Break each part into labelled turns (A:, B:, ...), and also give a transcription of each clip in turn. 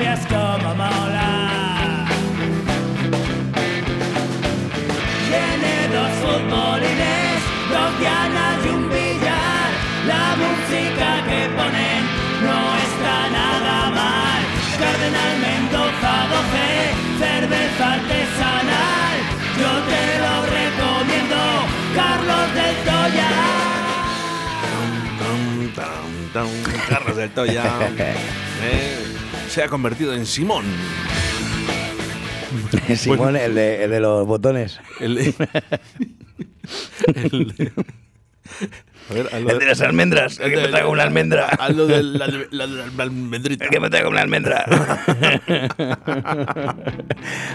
A: Veas como mola. Tiene dos futbolines, dos dianas y un billar. La música que ponen no está nada mal. Cardenal Mendoza 12, cerveza artesanal. Yo te lo recomiendo, Carlos del Toya.
B: Carlos del Toya eh, se ha convertido en Simón.
C: Simón, el, de, el de los botones.
B: El, el de- a ver, hazlo
C: El de las almendras. El que me traiga una almendra.
B: Hazlo de la, la, la- la almendrita.
C: El que me traiga una almendra.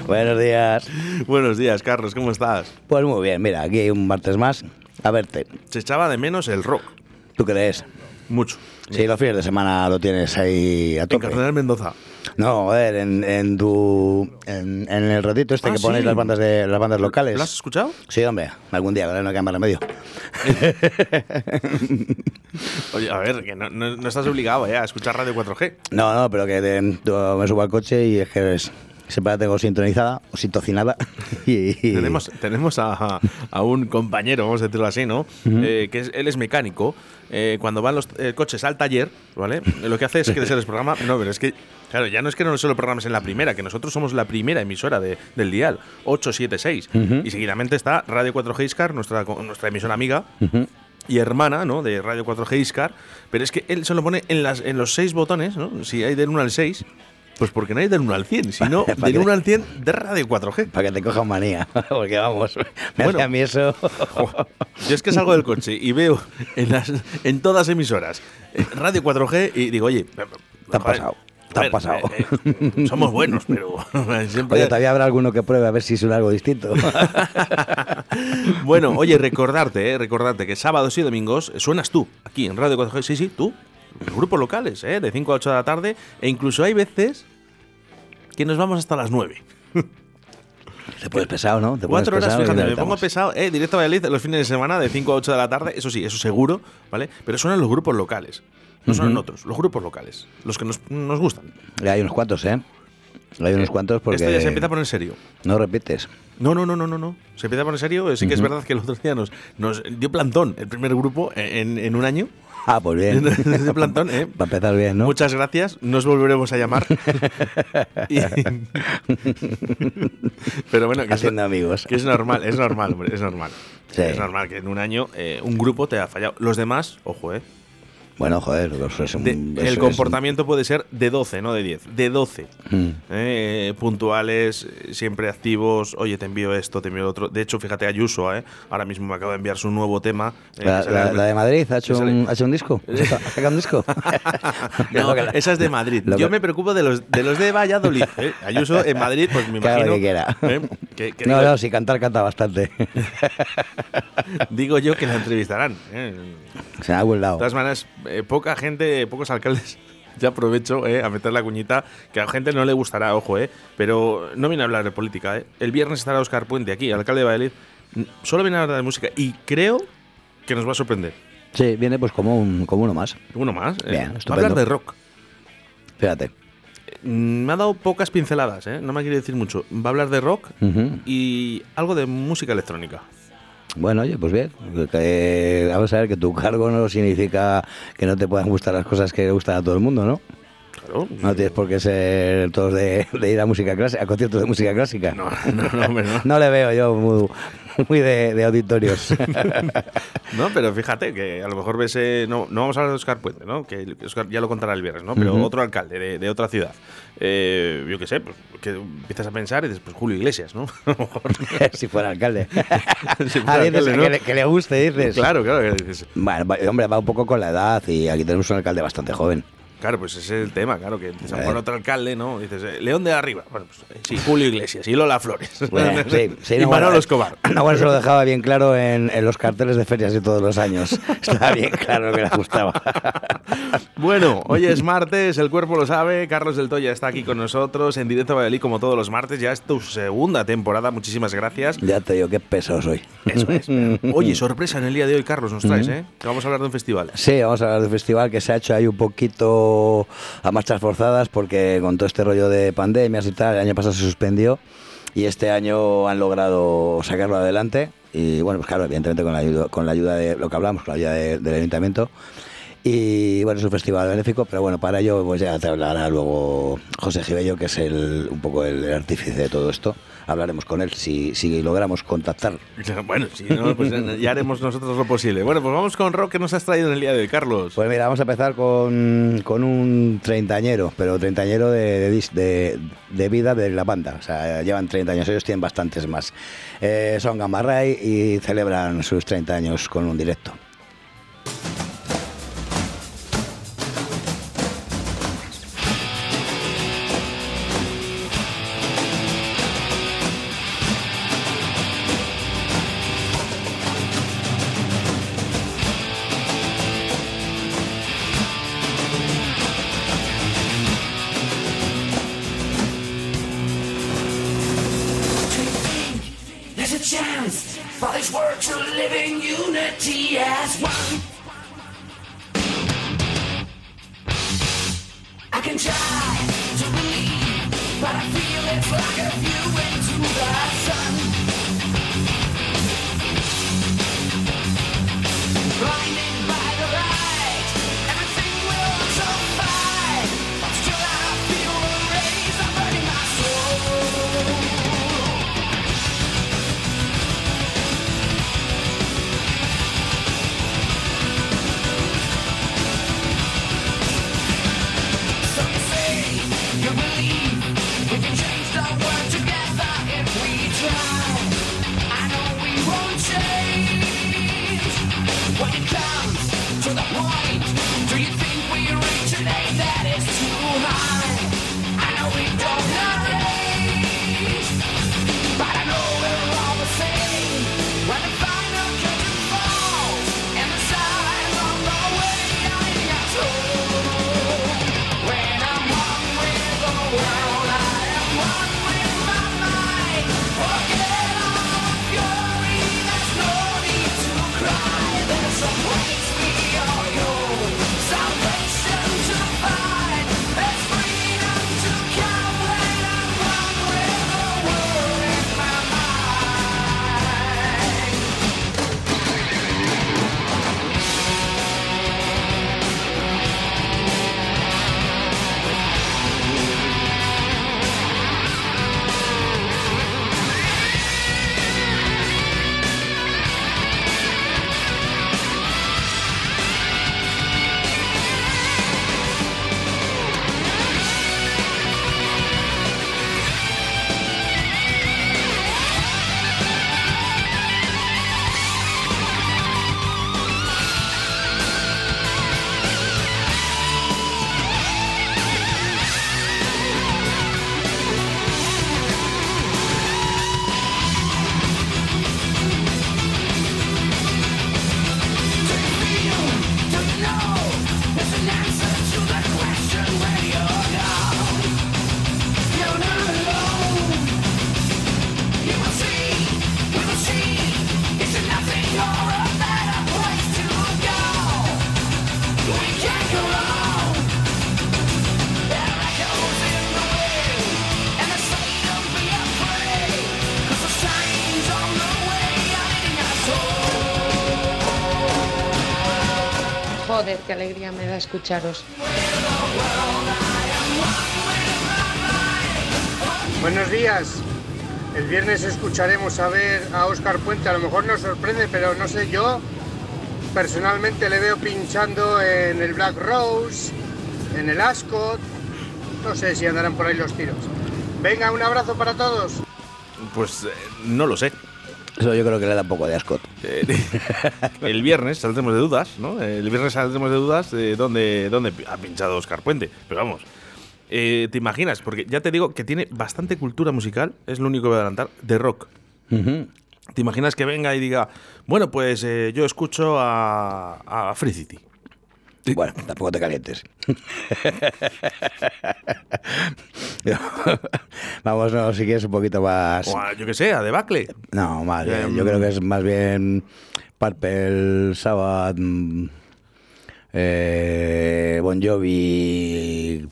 C: Buenos días.
B: Buenos días, Carlos, ¿cómo estás?
C: Pues muy bien, mira, aquí hay un martes más. A verte.
B: Se echaba de menos el rock.
C: ¿Tú crees?
B: Mucho.
C: Sí, los fines de semana lo tienes ahí a
B: En
C: tope.
B: Cardenal Mendoza.
C: No, a ver, en, en tu. En, en el ratito este
B: Ah,
C: que ponéis
B: sí.
C: las bandas de las bandas locales.
B: ¿Lo has escuchado?
C: Sí, hombre, algún día, no hay que más remedio.
B: Oye, a ver, que no, no- no estás obligado eh, a escuchar Radio 4G.
C: No, no, pero que me subo al coche y es que es- siempre la tengo sintonizada o sintocinada. Y,
B: Tenemos, tenemos a, a un compañero, vamos a decirlo así, ¿no? Eh, que es- él es mecánico. Eh, cuando van los eh, coches al taller, ¿vale? Lo que hace es que se les programa. No, pero es que, claro, ya no es que no solo programes en la primera, que nosotros somos la primera emisora de- del Dial, 876. Y seguidamente está Radio 4G Iscar, nuestra, nuestra emisora amiga. Y hermana, ¿no? De Radio 4G Iscar. Pero es que él se lo pone en, las, en los seis botones, ¿no? Si hay del 1 al 6, pues porque no hay del 1 al 100, sino
C: Pa'
B: del
C: que-
B: 1 al 100 de Radio 4G.
C: Para que te cojan manía. Porque vamos, me
B: Bueno.
C: hace a mí eso.
B: Yo es que salgo del coche y veo en, las, en todas emisoras eh, Radio 4G y digo, oye,
C: Te has
B: joder,
C: pasado, te has pasado.
B: eh, eh, somos buenos, pero siempre.
C: Oye, todavía habrá alguno que pruebe a ver si suena algo distinto.
B: bueno, oye, recordarte, eh, recordarte que sábados y domingos suenas tú, aquí en Radio 4G. Sí, sí, tú. Los grupos locales, ¿eh? De 5 a 8 de la tarde. E incluso hay veces que nos vamos hasta las 9.
C: Te pones pesado, ¿no? Te
B: Cuatro horas,
C: pesado y
B: fíjate, me pongo pesado, eh, directo a Valladolid los fines de semana de 5 a 8 de la tarde, eso sí, eso seguro, ¿vale? Pero suenan los grupos locales, no suenan otros, los grupos locales, los que nos, nos gustan.
C: Ya Hay unos cuantos, ¿eh? Hay unos cuantos porque.
B: Esto ya se empieza a poner serio.
C: No repites.
B: No, no, no, no, no, no. Se empieza a poner serio. Sí que es verdad que el otro día nos, nos dio plantón el primer grupo en, en un año.
C: Ah, pues bien.
B: de plantón, ¿eh?
C: Para empezar bien, ¿no?
B: Muchas gracias. Nos volveremos a llamar. Y- Pero bueno, que es,
C: Haciendo amigos.
B: que es normal, es normal, hombre, es normal.
C: Sí.
B: Es normal que en un año eh, un grupo te ha fallado. Los demás, ojo, eh.
C: Bueno, joder, es un-
B: De- el
C: es-
B: comportamiento puede ser de 12, no de 10. De 12.
C: Mm.
B: Eh, puntuales, eh, siempre activos. Oye, te envío esto, te envío lo otro. De hecho, fíjate, Ayuso, ¿eh? ahora mismo me acaba de enviar su nuevo tema. eh,
C: La, de Madrid ha hecho, un, ha hecho un disco. ¿Ha sacado un disco?
B: No, esa es de Madrid. Yo me preocupo de los de, los de Valladolid. ¿eh? Ayuso en Madrid, pues me imagino.
C: lo que quiera.
B: ¿eh? Que- que
C: No,
B: digo,
C: no, si cantar, canta bastante.
B: digo yo que la entrevistarán. ¿eh?
C: Se ha.
B: De todas maneras, eh, poca gente, pocos alcaldes. Ya aprovecho eh, a meter la cuñita, que a la gente no le gustará, ojo, eh, pero no viene a hablar de política. Eh. El viernes estará Oscar Puente aquí, alcalde de Valladolid. Solo viene a hablar de música y creo que nos va a sorprender.
C: Sí, viene pues como, un, como uno más.
B: Uno más. eh.
C: Bien,
B: va a hablar de rock.
C: Fíjate.
B: Mm, Me ha dado pocas pinceladas, ¿eh? no me quiere decir mucho. Va a hablar de rock y algo de música electrónica.
C: Bueno, oye, pues bien. Que- vamos a ver que tu cargo no significa que no te puedan gustar las cosas que le gustan a todo el mundo, ¿no?
B: Claro.
C: No tienes por qué ser todos de, de ir a música clásica, a conciertos de música clásica.
B: No, no, no, hombre, no.
C: No le veo yo muy, muy de, de auditorios.
B: No, pero fíjate que a lo mejor ves. eh, no, no vamos a hablar de Oscar Puente, ¿no? Que Oscar ya lo contará el viernes, ¿no? Pero
C: Ujú.
B: otro alcalde de, de otra ciudad. Eh, yo qué sé, pues, que empiezas a pensar y dices, pues Julio Iglesias, ¿no?
C: Si fuera alcalde.
B: Si fuera
C: Ah, dices
B: alcalde, ¿no?
C: que, le, que le guste, dices.
B: Claro, claro. que dices,
C: Bueno, hombre, va un poco con la edad y aquí tenemos un alcalde bastante joven.
B: Claro, pues ese es el tema, claro, que empiezas a
C: Eh.
B: otro alcalde, ¿no? Dices, eh, León de arriba. Bueno, pues eh, sí, Julio Iglesias y Lola Flores.
C: Bueno, sí, sí,
B: y
C: no,
B: Manolo
C: bueno,
B: Escobar.
C: No, bueno, se lo dejaba bien claro en, en los carteles de ferias de todos los años. Estaba bien claro que le gustaba.
B: Bueno, hoy es martes, el cuerpo lo sabe. Carlos del Toya está aquí con nosotros en directo a Valladolid como todos los martes. Ya es tu segunda temporada, muchísimas gracias.
C: Ya te digo, qué peso soy.
B: Eso es. Oye, sorpresa en el día de hoy, Carlos, nos traes, ¿eh? Vamos a hablar de un festival.
C: Sí, vamos a hablar del festival que se ha hecho ahí un poquito a marchas forzadas porque con todo este rollo de pandemias y tal, el año pasado se suspendió y este año han logrado sacarlo adelante y bueno, pues claro, evidentemente con la ayuda, con la ayuda de lo que hablamos, con la ayuda de- del ayuntamiento. Y bueno, es un festival benéfico, pero bueno, para ello pues ya te hablará luego José Gibello, que es el, un poco el, artífice de todo esto. Hablaremos con él si, si logramos contactar.
B: Bueno, si no, pues ya haremos nosotros lo posible. Bueno, pues vamos con rock que nos has traído en el día de hoy, Carlos.
C: Pues mira, vamos a empezar con, con un treintañero, pero treintañero de, de, dis- de- de vida de la banda. O sea, llevan 30 años, ellos tienen bastantes más. Eh, son Gamma Ray y celebran sus 30 años con un directo.
D: Joder, qué alegría me da escucharos.
E: Buenos días. El viernes escucharemos a ver a Oscar Puente. A lo mejor nos sorprende, pero no sé, yo personalmente le veo pinchando en el Black Rose, en el Ascot. No sé si andarán por ahí los tiros. Venga, un abrazo para todos.
B: Pues eh, no lo sé.
C: Eso yo creo que le da un poco de ascot.
B: Eh, el viernes saldremos de dudas, ¿no? El viernes saldremos de dudas de dónde, dónde ha pinchado Oscar Puente. Pero vamos, eh, ¿te imaginas? Porque ya te digo que tiene bastante cultura musical, es lo único que voy a adelantar, de rock. ¿Te imaginas que venga y diga, bueno, pues eh, yo escucho a, a Free City?
C: Bueno, tampoco te calientes. Vamos, no, si quieres un poquito más.
B: O a, yo qué sé, a Debacle.
C: No, más bien.
B: Em,
C: Yo creo que es más bien Purple, Sabbath, mm, eh, Bon Jovi,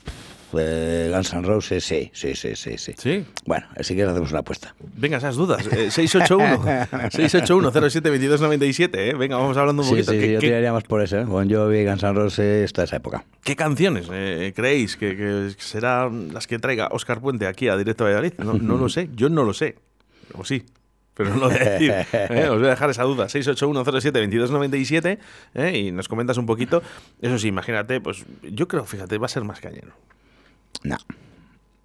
C: eh, Guns N' Roses, sí, sí, sí, sí, sí.
B: Sí.
C: Bueno, si quieres hacemos una apuesta.
B: Venga, esas dudas. Eh, 681 681 07 22 97, ¿eh? Venga, vamos hablando un
C: Sí,
B: poquito.
C: sí,
B: ¿Qué,
C: yo
B: qué-
C: tiraría más por eso, ¿eh? Bon Jovi, Guns N' Roses, toda esa época.
B: qué canciones eh, creéis que, que serán las que traiga Oscar Puente aquí a Directo Valladolid? No, no lo sé, yo no lo sé. O sí. Pero no lo voy a decir. ¿eh? Os voy a dejar esa duda. 681 07 22 97 ¿eh? y nos comentas un poquito. Eso sí, imagínate, pues yo creo, fíjate, va a ser más cañero.
C: No.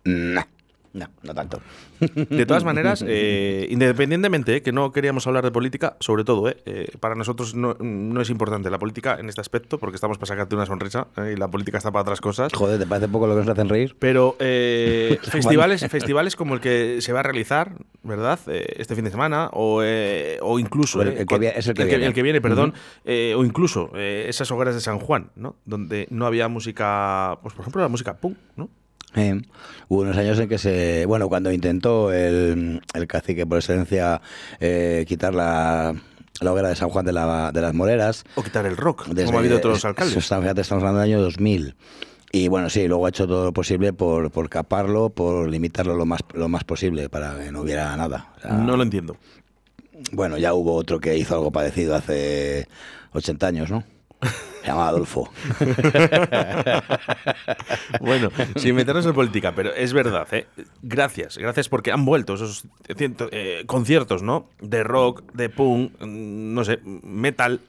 C: No. No, no tanto.
B: De todas maneras, eh, independientemente eh, que no queríamos hablar de política, sobre todo, eh, eh, para nosotros no, no es importante la política en este aspecto, porque estamos para sacarte una sonrisa eh, y la política está para otras cosas.
C: Joder, ¿te parece poco lo que nos hacen reír?
B: Pero eh, festivales, festivales como el que se va a realizar, ¿verdad? Este fin de semana, o, eh, o incluso.
C: El- el que vi- es el que viene.
B: el que viene, perdón. o incluso esas hogueras de San Juan, ¿no? Donde no había música, pues por ejemplo, la música punk, ¿no?
C: Eh, hubo unos años en que se. Bueno, cuando intentó el, el cacique por excelencia eh, quitar la, la hoguera de San Juan de, la, de las Moreras.
B: O quitar el rock,
C: desde-
B: como ha habido otros alcaldes.
C: está- fíjate, estamos hablando del año 2000. Y bueno, sí, luego ha hecho todo lo posible por, por caparlo, por limitarlo lo más, lo más posible para que no hubiera nada. O sea,
B: No lo entiendo.
C: Bueno, ya hubo otro que hizo algo parecido hace 80 años, ¿no? Llamaba Adolfo.
B: Bueno, sin meternos en política, pero es verdad, ¿eh? Gracias, gracias porque han vuelto esos ciento- eh, conciertos, ¿no? De rock, de punk, mm, no sé, metal.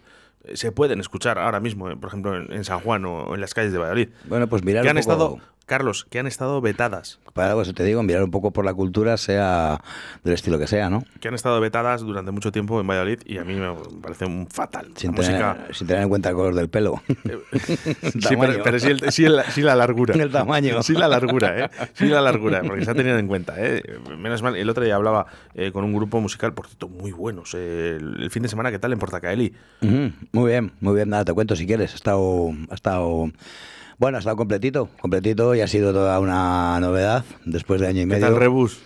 B: eh, Se pueden escuchar ahora mismo, eh, por ejemplo, en, en San Juan o en las calles de Valladolid.
C: Bueno, pues mirar
B: que
C: un
B: han
C: poco-
B: estado, Carlos, que han estado vetadas.
C: Para eso te digo, mirar un poco por la cultura, sea del estilo que sea, ¿no?
B: Que han estado vetadas durante mucho tiempo en Valladolid y a mí me parece un fatal.
C: Sin tener,
B: música.
C: sin tener en cuenta el color del pelo.
B: Sí,
C: Tamaño.
B: pero, pero sí, el- sí el- sí la largura.
C: El tamaño.
B: Sí la largura, ¿eh? Sí la largura, porque se ha tenido en cuenta, ¿eh? Menos mal, el otro día hablaba eh, con un grupo musical, por cierto, muy buenos. eh, el, el fin de semana, ¿qué tal en Portacaeli?
C: Muy bien, muy bien, nada, te cuento si quieres. Ha estado, ha estado, bueno, ha estado completito, completito y ha sido toda una novedad después de año y
B: ¿Qué
C: medio.
B: tal Rebus?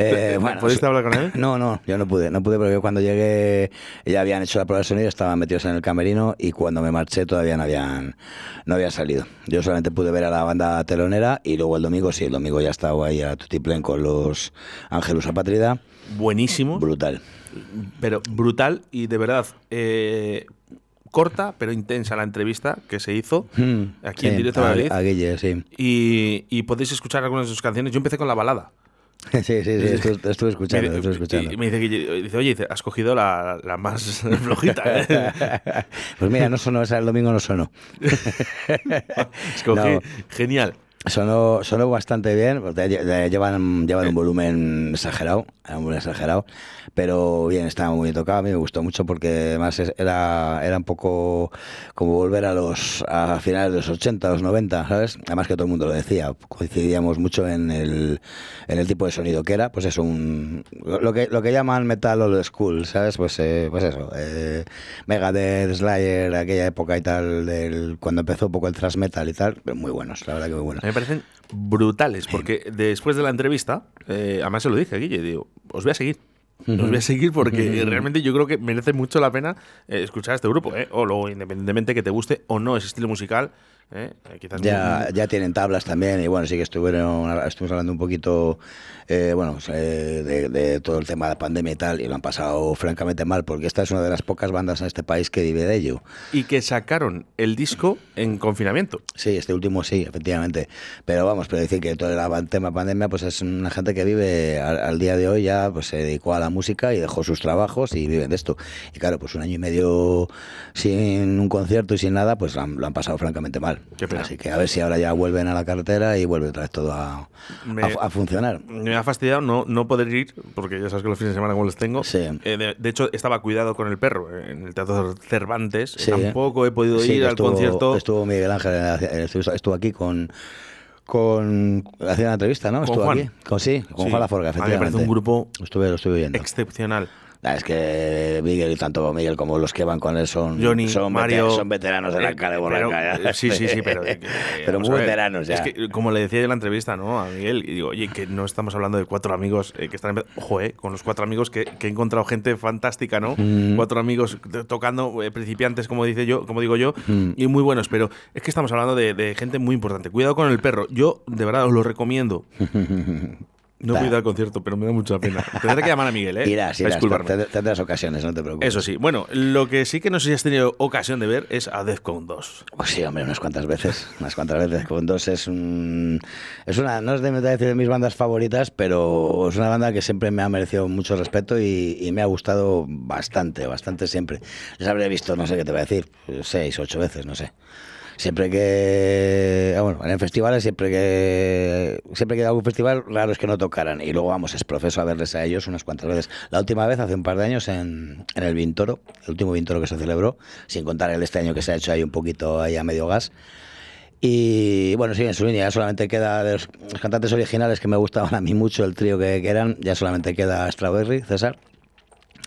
C: Eh,
B: ¿Te-
C: bueno,
B: ¿Pudiste
C: sí.
B: hablar con él?
C: No, no, yo no pude, no pude porque yo cuando llegué ya habían hecho la prueba de sonido, estaban metidos en el camerino y cuando me marché todavía no habían, no había salido. Yo solamente pude ver a la banda telonera y luego el domingo, sí, el domingo ya estaba ahí a Tutiplén con los Ángelus Apátrida.
B: Buenísimo,
C: Brutal.
B: pero brutal y de verdad eh, corta, pero intensa la entrevista que se hizo aquí en directo a Valladolid.
C: a Guille, sí.
B: Y, y podéis escuchar algunas de sus canciones. Yo empecé con la balada.
C: Sí, sí, sí, estuve, estuve escuchando,
B: Me-
C: estuve escuchando.
B: Y me dice, que- dice, oye, has cogido la, la más flojita. ¿eh?
C: Pues mira, no sonó, esa el domingo no sonó.
B: Escogí-
C: No.
B: Genial.
C: Sonó, sonó bastante bien, porque lle- lle- llevan, llevan un volumen exagerado, volumen exagerado, pero bien, estaba muy bien tocado, a mí me gustó mucho porque además es- era, era un poco como volver a los a finales de los 80, los 90, ¿sabes? Además que todo el mundo lo decía, coincidíamos mucho en el, en el tipo de sonido que era, pues eso, un, lo, que, lo que llaman metal old school, ¿sabes? Pues, eh, pues eso, eh, Megadeth, Slayer, aquella época y tal, del, cuando empezó un poco el thrash metal y tal, muy buenos, la verdad que muy buenos.
B: Me parecen brutales, porque después de la entrevista, eh, además se lo dije a Guille, digo, os voy a seguir. Os voy a seguir porque realmente yo creo que merece mucho la pena eh, escuchar a este grupo, ¿eh? O luego, independientemente que te guste o no ese estilo musical, ¿eh? Eh, quizás
C: Ya,
B: muy-
C: ya tienen tablas también y bueno, sí que estuvieron, estuvimos hablando un poquito, eh, bueno, eh, de, de todo el tema de la pandemia y tal, y lo han pasado francamente mal, porque esta es una de las pocas bandas en este país que vive de ello.
B: y que sacaron el disco en confinamiento.
C: Sí, este último sí, efectivamente. Pero vamos, pero decir que todo el tema pandemia, pues es una gente que vive al, al día de hoy ya, pues se dedicó a la música y dejó sus trabajos y viven de esto. Y claro, pues un año y medio sin un concierto y sin nada, pues lo han, lo han pasado francamente mal. Así que a ver si ahora ya vuelven a la carretera y vuelve otra vez todo a,
B: Me-
C: a, a funcionar.
B: Me ha fastidiado no, no poder ir, porque ya sabes que los fines de semana como los tengo.
C: Sí.
B: Eh, de, de hecho, estaba cuidado con el perro eh, en el Teatro Cervantes.
C: Sí.
B: Tampoco he podido ir al
C: estuvo,
B: concierto.
C: Estuvo Miguel Ángel, estuvo, estuvo aquí con con haciendo una entrevista, ¿no?
B: Con
C: estuvo
B: Juan.
C: aquí. Con, sí, con
B: Sí.
C: Juan Laforga,
B: A mí me parece
C: efectivamente.
B: un grupo
C: Estuve, lo estuve viendo.
B: excepcional.
C: Es que Miguel, tanto Miguel como los que van con él son,
B: Johnny,
C: son,
B: Mario,
C: son veteranos de la
B: eh,
C: cara de
B: sí, sí, sí, pero, eh,
C: pero muy
B: ver,
C: veteranos ya.
B: Es que, como le decía yo en la entrevista ¿no? a Miguel, y digo, oye, que no estamos hablando de cuatro amigos eh, que están. Ojo, eh, con los cuatro amigos que, que he encontrado gente fantástica, ¿no?
C: Mm.
B: Cuatro amigos tocando, eh, principiantes, como dice yo, como digo yo,
C: Mm.
B: y muy buenos, pero es que estamos hablando de, de gente muy importante. Cuidado con el perro. Yo, de verdad, os lo recomiendo. No he ido al concierto, pero me da mucha pena. Tendré que llamar a Miguel, ¿eh?
C: irás, irás, tendrás- ocasiones, no te preocupes.
B: Eso sí. Bueno, lo que sí que no sé si has tenido ocasión de ver es a Defcon 2.
C: Pues sí, hombre, unas cuantas veces. Unas cuantas veces. Con dos es un. Es una. No es de, de mis bandas favoritas, pero es una banda que siempre me ha merecido mucho respeto y, y me ha gustado bastante, bastante siempre. Les habré visto, no sé qué te voy a decir, seis, ocho veces, no sé. Siempre que. ah, Bueno, en festivales, siempre que. Siempre que algún festival, raro es que no tocaran. Y luego vamos, es profeso a verles a ellos unas cuantas veces. La última vez, hace un par de años, en, en el Vintoro, el último Vintoro que se celebró, sin contar el este año que se ha hecho ahí un poquito ahí a medio gas. Y bueno, sí, en su línea ya solamente queda de los, los cantantes originales que me gustaban a mí mucho, el trío que, que eran, ya solamente queda Strawberry, César.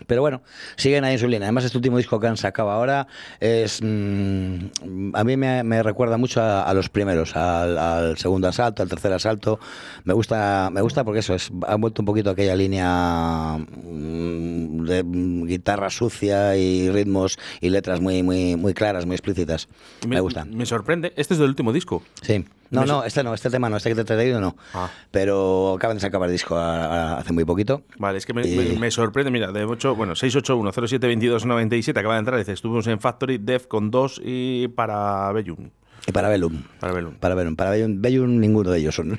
C: Pero bueno, siguen ahí en su línea. Además, este último disco que han sacado ahora es. mm, a mí me, me recuerda mucho a, a los primeros, al, al segundo asalto, al tercer asalto. Me gusta, me gusta porque eso es. Han vuelto un poquito aquella línea mm, de mm, guitarra sucia y ritmos y letras muy, muy, muy claras, muy explícitas. Me, gusta.
B: Me sorprende. Este es del último disco.
C: Sí. No, no, este no, este tema no, este que te he traído no.
B: Ah.
C: Pero acaban de sacar el disco a- a- hace muy poquito.
B: Vale, es que me,
C: Y-
B: me- me sorprende. Mira, de 8, bueno, 681-07-2297 acaba de entrar. Dice, estuvimos en Factory, Def con 2 y para Bellum.
C: Y para Bellum.
B: Para Bellum.
C: Para Bellum, para Bellum, Bellum ninguno de ellos son.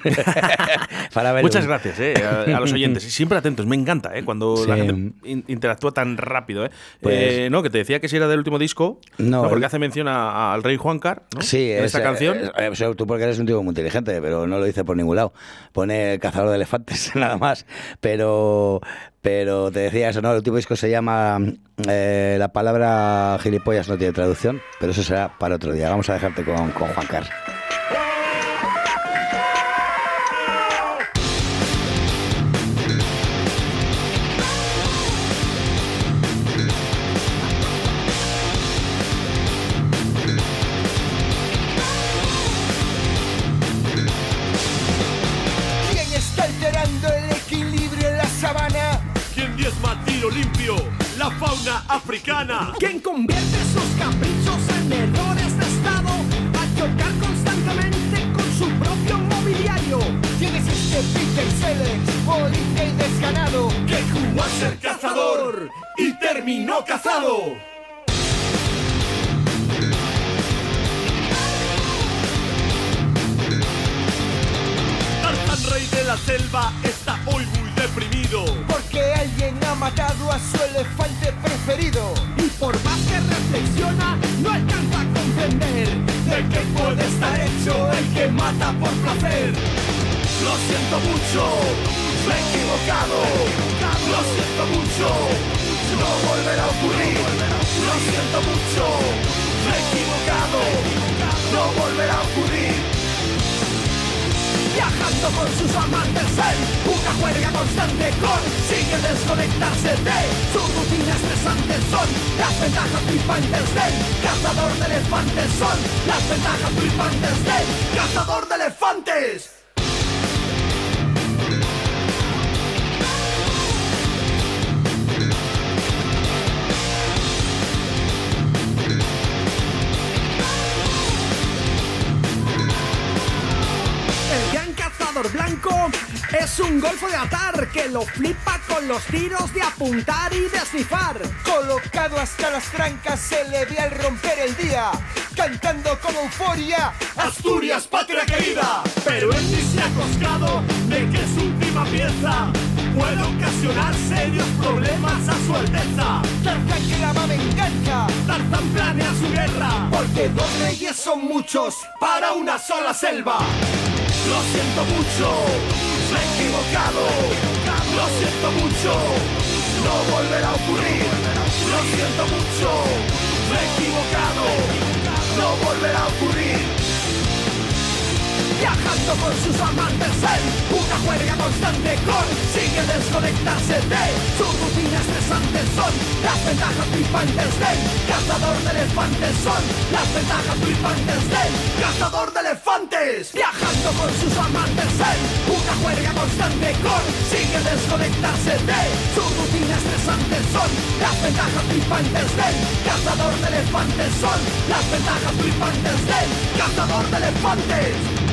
C: para.
B: Muchas gracias eh, a, a los oyentes. Siempre atentos. Me encanta eh, cuando la gente in- interactúa tan rápido. Eh.
C: Pues-
B: Eh, no, que te decía que si era del último disco.
C: No,
B: porque
C: el-
B: hace mención a- al rey Juancar. ¿no?
C: Sí,
B: en
C: es,
B: esta
C: eh,
B: canción.
C: tú porque eres un tipo muy inteligente, pero no lo dice por ningún lado. Pone cazador de elefantes, nada más. Pero, pero te decía eso, ¿no? El último disco se llama eh, La palabra gilipollas no tiene traducción, pero eso será para otro día. Vamos a dejarte con, con Juan Carlos.
A: Africana.
F: ¿Quién convierte sus caprichos en errores de Estado? A chocar constantemente con su propio mobiliario. ¿Quién es este Peter Sellers, policía y desganado?
A: Que jugó a ser cazador y terminó cazado. Tarzán rey de la selva está hoy
F: Porque alguien ha matado a su elefante preferido. Y por más que reflexiona, no alcanza a comprender
A: ¿De qué puede estar hecho el que mata por placer? Lo siento mucho, me equivocado. Lo siento mucho, no volverá a ocurrir. Lo siento mucho, me equivocado. No volverá a ocurrir.
F: Viajando con sus amantes en una juerga constante consigue desconectarse de sus rutinas estresantes son las ventajas flipantes del cazador de elefantes son las ventajas flipantes del
A: ¡Cazador de elefantes!
F: Blanco es un golfo de atar que lo flipa con los tiros de apuntar y de esnifar.
A: Colocado hasta las trancas se le ve al romper el día, cantando con euforia, Asturias, patria querida. Pero él ni se ha coscado de que su última pieza puede ocasionar serios problemas a su alteza. Que la venganza, planea su guerra, porque dos reyes son muchos para una sola selva. Lo siento mucho, me he equivocado. Lo siento mucho, no volverá a ocurrir. Lo siento mucho, me he equivocado. No volverá a ocurrir. Viajando con sus amantes en una juerga constante consigue desconectarse de su rutina estresante son las ventajas flipantes del cazador de elefantes son las ventajas flipantes del cazador de elefantes. Viajando con sus amantes en una juerga constante consigue desconectarse de su rutina estresante son las ventajas flipantes del cazador de elefantes son las ventajas flipantes del cazador de elefantes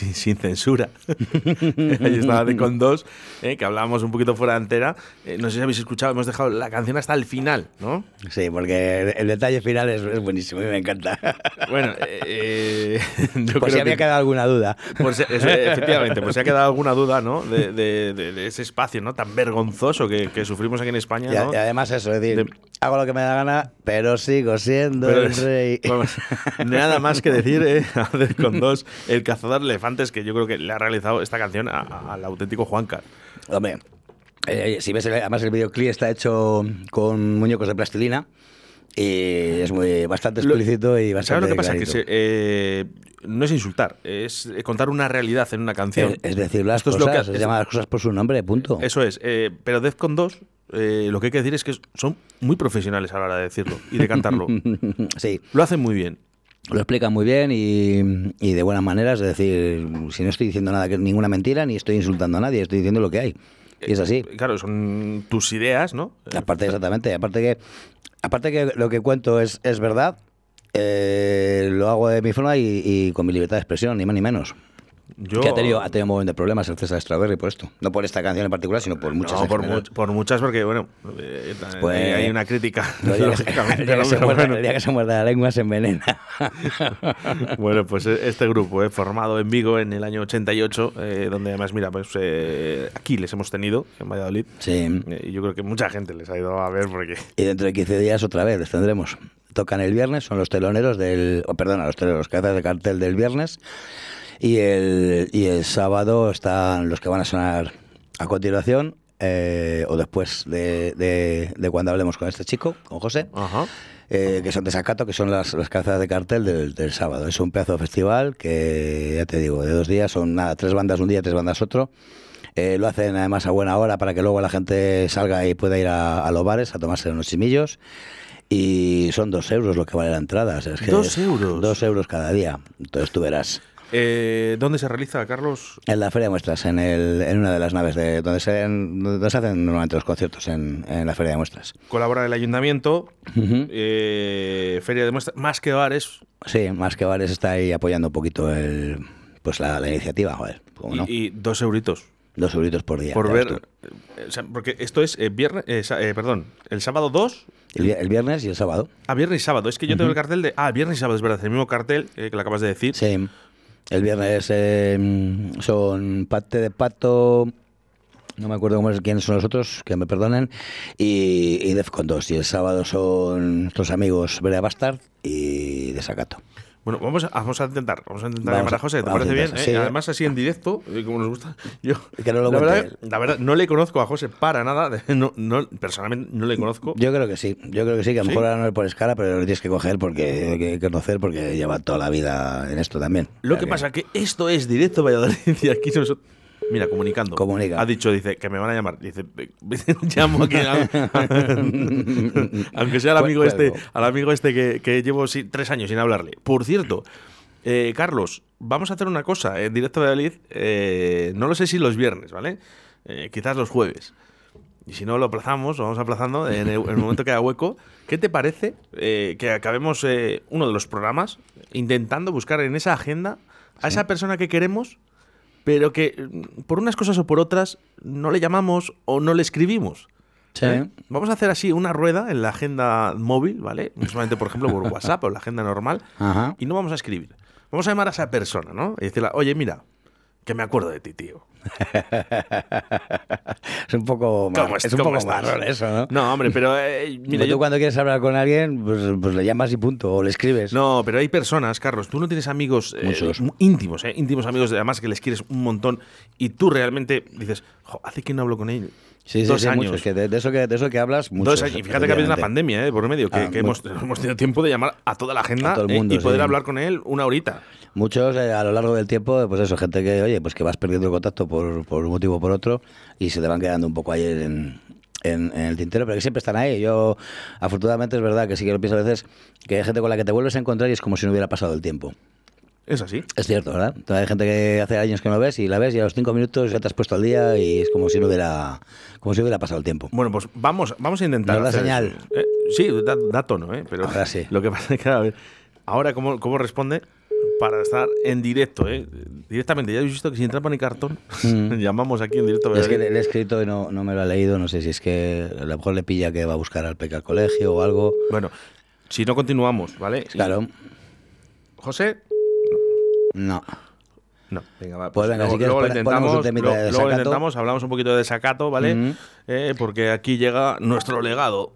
B: sin, sin censura. Ahí estaba de con dos, eh, que hablábamos un poquito fuera de antera. Eh, no sé si habéis escuchado, hemos dejado la canción hasta el final, ¿no?
C: Sí, porque el, el detalle final es, es buenísimo y me encanta.
B: Bueno, eh, yo
C: Por
B: creo
C: si había
B: que-
C: quedado alguna duda.
B: por si- eso, efectivamente, por si ha quedado alguna duda, ¿no? De, de- de- de ese espacio, ¿no? Tan vergonzoso que, que sufrimos aquí en España,
C: Y,
B: ¿no?
C: y además eso, es decir,
B: De-
C: hago lo que me da gana, pero sigo siendo
B: Pero
C: el rey.
B: vamos, nada más que decir, ¿eh? A ver, con dos, el cazador de elefantes, que yo creo que le ha realizado esta canción a- a- al auténtico Juancar.
C: Hombre, eh, si ves, el- además el videoclip está hecho con muñecos de plastilina y es muy bastante
B: Lo-
C: explícito y bastante
B: ¿Sabes lo que pasa? Que se- eh, no es insultar, es contar una realidad en una canción.
C: es, es decir, las
B: Esto es lo
C: cosas,
B: que-
C: se llama las cosas por su nombre, punto.
B: Eso es, eh, pero Defcon 2, eh, lo que hay que decir es que son muy profesionales a la hora de decirlo y de cantarlo.
C: sí,
B: lo hacen muy bien.
C: Lo explican muy bien y, y de buenas maneras, es decir, si no estoy diciendo nada que ninguna mentira ni estoy insultando a nadie, estoy diciendo lo que hay. Y es así.
B: Eh, Claro, son tus ideas, ¿no?
C: Aparte, exactamente. Aparte que, aparte que lo que cuento es, es verdad, eh, lo hago de mi forma y, y con mi libertad de expresión, ni más ni menos.
B: Yo,
C: Que ha tenido, ha tenido un montón de problemas el César Strawberry por esto. No por esta canción en particular, sino por muchas
B: no, por, much- por muchas, porque, bueno, eh,
C: Pues-
B: hay- una crítica. Lógicamente,
C: el día
B: ¿no?
C: muerda,
B: bueno.
C: el día que se muerda la lengua se envenena.
B: Bueno, pues eh, este grupo, eh, formado en Vigo en el año 88, eh, donde además, mira, pues eh, aquí les hemos tenido, en Valladolid.
C: Sí.
B: Eh, y yo creo que mucha gente les ha ido a ver porque...
C: Y dentro de 15 días otra vez les tendremos. Tocan el viernes, son los teloneros del. Oh, perdona, los teloneros, los cabezas de cartel del viernes. Y el, y el sábado están los que van a sonar a continuación, eh, o después de, de- de cuando hablemos con este chico, con José.
B: Ajá.
C: eh, que son de Sacato, que son las, las de cartel del, del sábado. Es un pedazo de festival que, ya te digo, de dos días, son nada, tres bandas un día, tres bandas otro. Eh, lo hacen además a buena hora para que luego la gente salga y pueda ir a, a los bares a tomarse unos chimillos. Y son dos euros lo que vale la entrada. o sea, es que
B: ¿Dos euros?
C: Dos euros cada día. Entonces tú verás.
B: Eh, ¿Dónde se realiza, Carlos?
C: En la Feria de Muestras, en, el, en una de las naves de donde se, donde se hacen normalmente los conciertos, en, en la Feria de Muestras.
B: Colabora el ayuntamiento, eh, Feria de Muestras, más que bares,
C: Sí, más que bares está ahí apoyando un poquito el, pues la, la iniciativa, joder. ¿cómo no?
B: y, y dos euritos.
C: Dos euritos por día.
B: por ver. eh, o sea, porque esto es eh, viernes, eh, eh, perdón, el sábado 2.
C: El, vi- el viernes y el sábado.
B: Ah, viernes y sábado. Es que yo tengo el cartel de. Ah, viernes y sábado, es verdad, el mismo cartel eh, que lo acabas de decir.
C: Sí. El viernes eh, son Pate de Pato. No me acuerdo quiénes son los otros, que me perdonen. Y, y Defcon 2. Y el sábado son nuestros amigos Brea Bastard y Desacato.
B: Bueno, vamos a, vamos a intentar, vamos a intentar
C: Vamos
B: llamar a José, ¿te parece bien? eh?
C: sí.
B: Además, así en directo, eh, como nos gusta. Yo,
C: Que no lo
B: la, verdad, la verdad, no le conozco a José para nada. No, no, personalmente no le conozco.
C: Yo creo que sí, yo creo que sí, que a lo
B: ¿Sí?
C: mejor ahora no es por escala, pero lo tienes que coger porque hay que conocer porque lleva toda la vida en esto también.
B: Lo
C: sea
B: que pasa que esto es directo Valladolid y aquí nosotros. Mira, comunicando.
C: Comunica.
B: Ha dicho, dice, que me van a llamar. Dice, llamo aquí. Aunque sea al amigo este, al amigo este que, que llevo tres años sin hablarle. Por cierto, eh, Carlos, vamos a hacer una cosa en directo de Valladolid. Eh, no lo sé si los viernes, ¿vale? Eh, quizás los jueves. Y si no lo aplazamos, lo vamos aplazando en el, momento que haya hueco. ¿Qué te parece que acabemos uno de los programas intentando buscar en esa agenda a esa persona que queremos, pero que mm, por unas cosas o por otras no le llamamos o no le escribimos?
C: Sí.
B: Vamos a hacer así una rueda en la agenda móvil, ¿vale? Solamente, por ejemplo, por WhatsApp o la agenda normal. Y no vamos a escribir. Vamos a llamar a esa persona, ¿no? Y decirle, oye, mira, que me acuerdo de ti, tío.
C: es un poco, es un poco eso, ¿no?
B: No, hombre, pero eh, mira,
C: tú cuando quieres hablar con alguien, pues, pues, le llamas y punto, o le escribes.
B: No, pero hay personas, Carlos, tú no tienes amigos eh, íntimos, eh, íntimos amigos, además que les quieres un montón, y tú realmente dices, hace que no hablo con él
C: Sí,
B: dos
C: años. Es que de, eso que de eso que hablas,
B: Dos años. Y fíjate que ha habido una pandemia ¿eh? por medio, que, ah, hemos, hemos, tenido tiempo de llamar a toda la agenda eh, y poder hablar con él una horita.
C: Muchos eh, a lo largo del tiempo, pues eso, gente que, oye, pues que vas perdiendo el contacto por, por un motivo o por otro y se te van quedando un poco ahí en, en, el tintero, pero que siempre están ahí. Yo, afortunadamente, es verdad que sí que lo pienso a veces, que hay gente con la que te vuelves a encontrar y es como si no hubiera pasado el tiempo.
B: Es así.
C: Es cierto, ¿verdad? hay gente que hace años que no ves y la ves y a los cinco minutos ya te has puesto al día y es como si no hubiera, como si hubiera pasado el tiempo.
B: Bueno, pues vamos, vamos a intentar.
C: la señal?
B: Eh, sí, da, tono, ¿eh? Pero
C: ahora sí.
B: Lo que pasa es que a ver, ahora cómo, cómo responde para estar en directo, ¿eh? Directamente. Ya habéis visto que sin trampa ni cartón mm. llamamos aquí en directo.
C: Es que le he escrito y no, no me lo ha leído. No sé si es que a lo mejor le pilla que va a buscar al peca al colegio o algo.
B: Bueno, si no continuamos, ¿vale?
C: Claro.
B: José,
C: no.
B: No, venga, va.
C: Pues, pues luego,
B: lo intentamos, luego, intentamos, hablamos un poquito de desacato, ¿vale? Eh, porque aquí llega nuestro legado.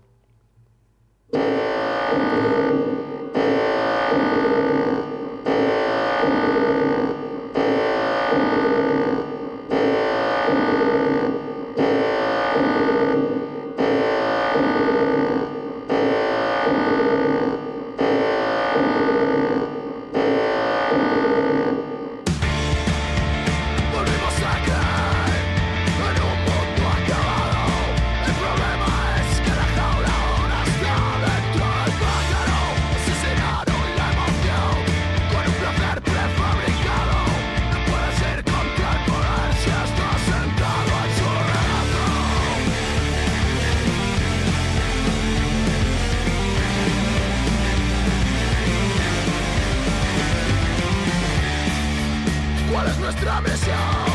B: show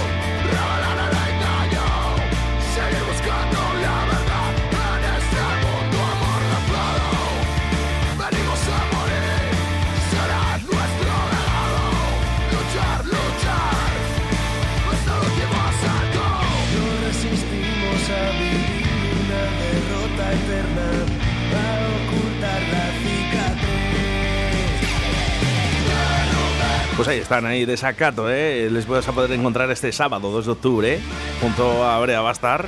B: están ahí de sacato, ¿eh? Les vas a poder encontrar este sábado, 2 de octubre, junto a Brea va a estar.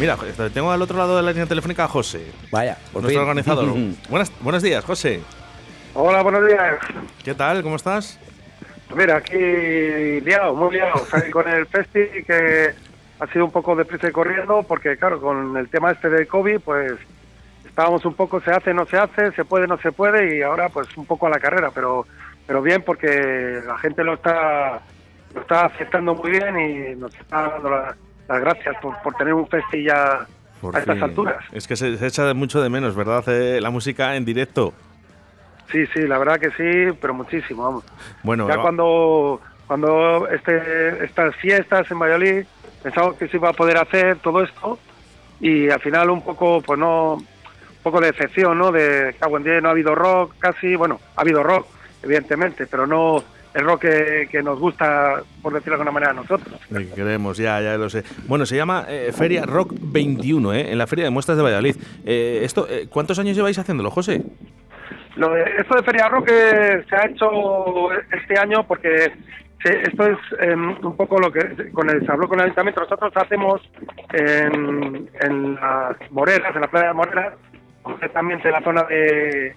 B: Mira, tengo al otro lado de la línea telefónica a José.
C: Vaya,
B: nuestro organizador. Buenas, buenos días, José.
E: Hola, buenos días.
B: ¿Qué tal? ¿Cómo estás?
E: Mira, aquí liado, muy liado. con el festi que ha sido un poco deprisa y corriendo, porque claro, con el tema este de COVID, pues estábamos un poco, se hace, no se hace, se puede, no se puede, y ahora pues un poco a la carrera, pero pero bien porque la gente lo está lo está aceptando muy bien y nos está dando las gracias por, por tener un festi ya a estas alturas.
B: Es que se, echa mucho de menos, ¿verdad? la música en directo.
E: Sí, sí, la verdad que sí, pero muchísimo, vamos.
B: Bueno,
E: ya cuando cuando este estas fiestas en Valladolid pensamos que se iba a poder hacer todo esto y al final un poco pues no un poco de decepción, ¿no? De que día no ha habido rock casi, bueno, ha habido rock, evidentemente, pero no el rock que, nos gusta, por decirlo de alguna manera, a nosotros.
B: queremos, ya, ya lo sé. Bueno, se llama eh, Feria Rock 21, ¿eh? en la Feria de Muestras de Valladolid. Eh, esto, eh, ¿Cuántos años lleváis haciéndolo, José?
E: Lo de, esto de Feria Rock se ha hecho este año porque esto es em, un poco lo que con el, se habló con el ayuntamiento. Nosotros hacemos en, en las Moreras, en la playa de Moreras, concretamente en la zona de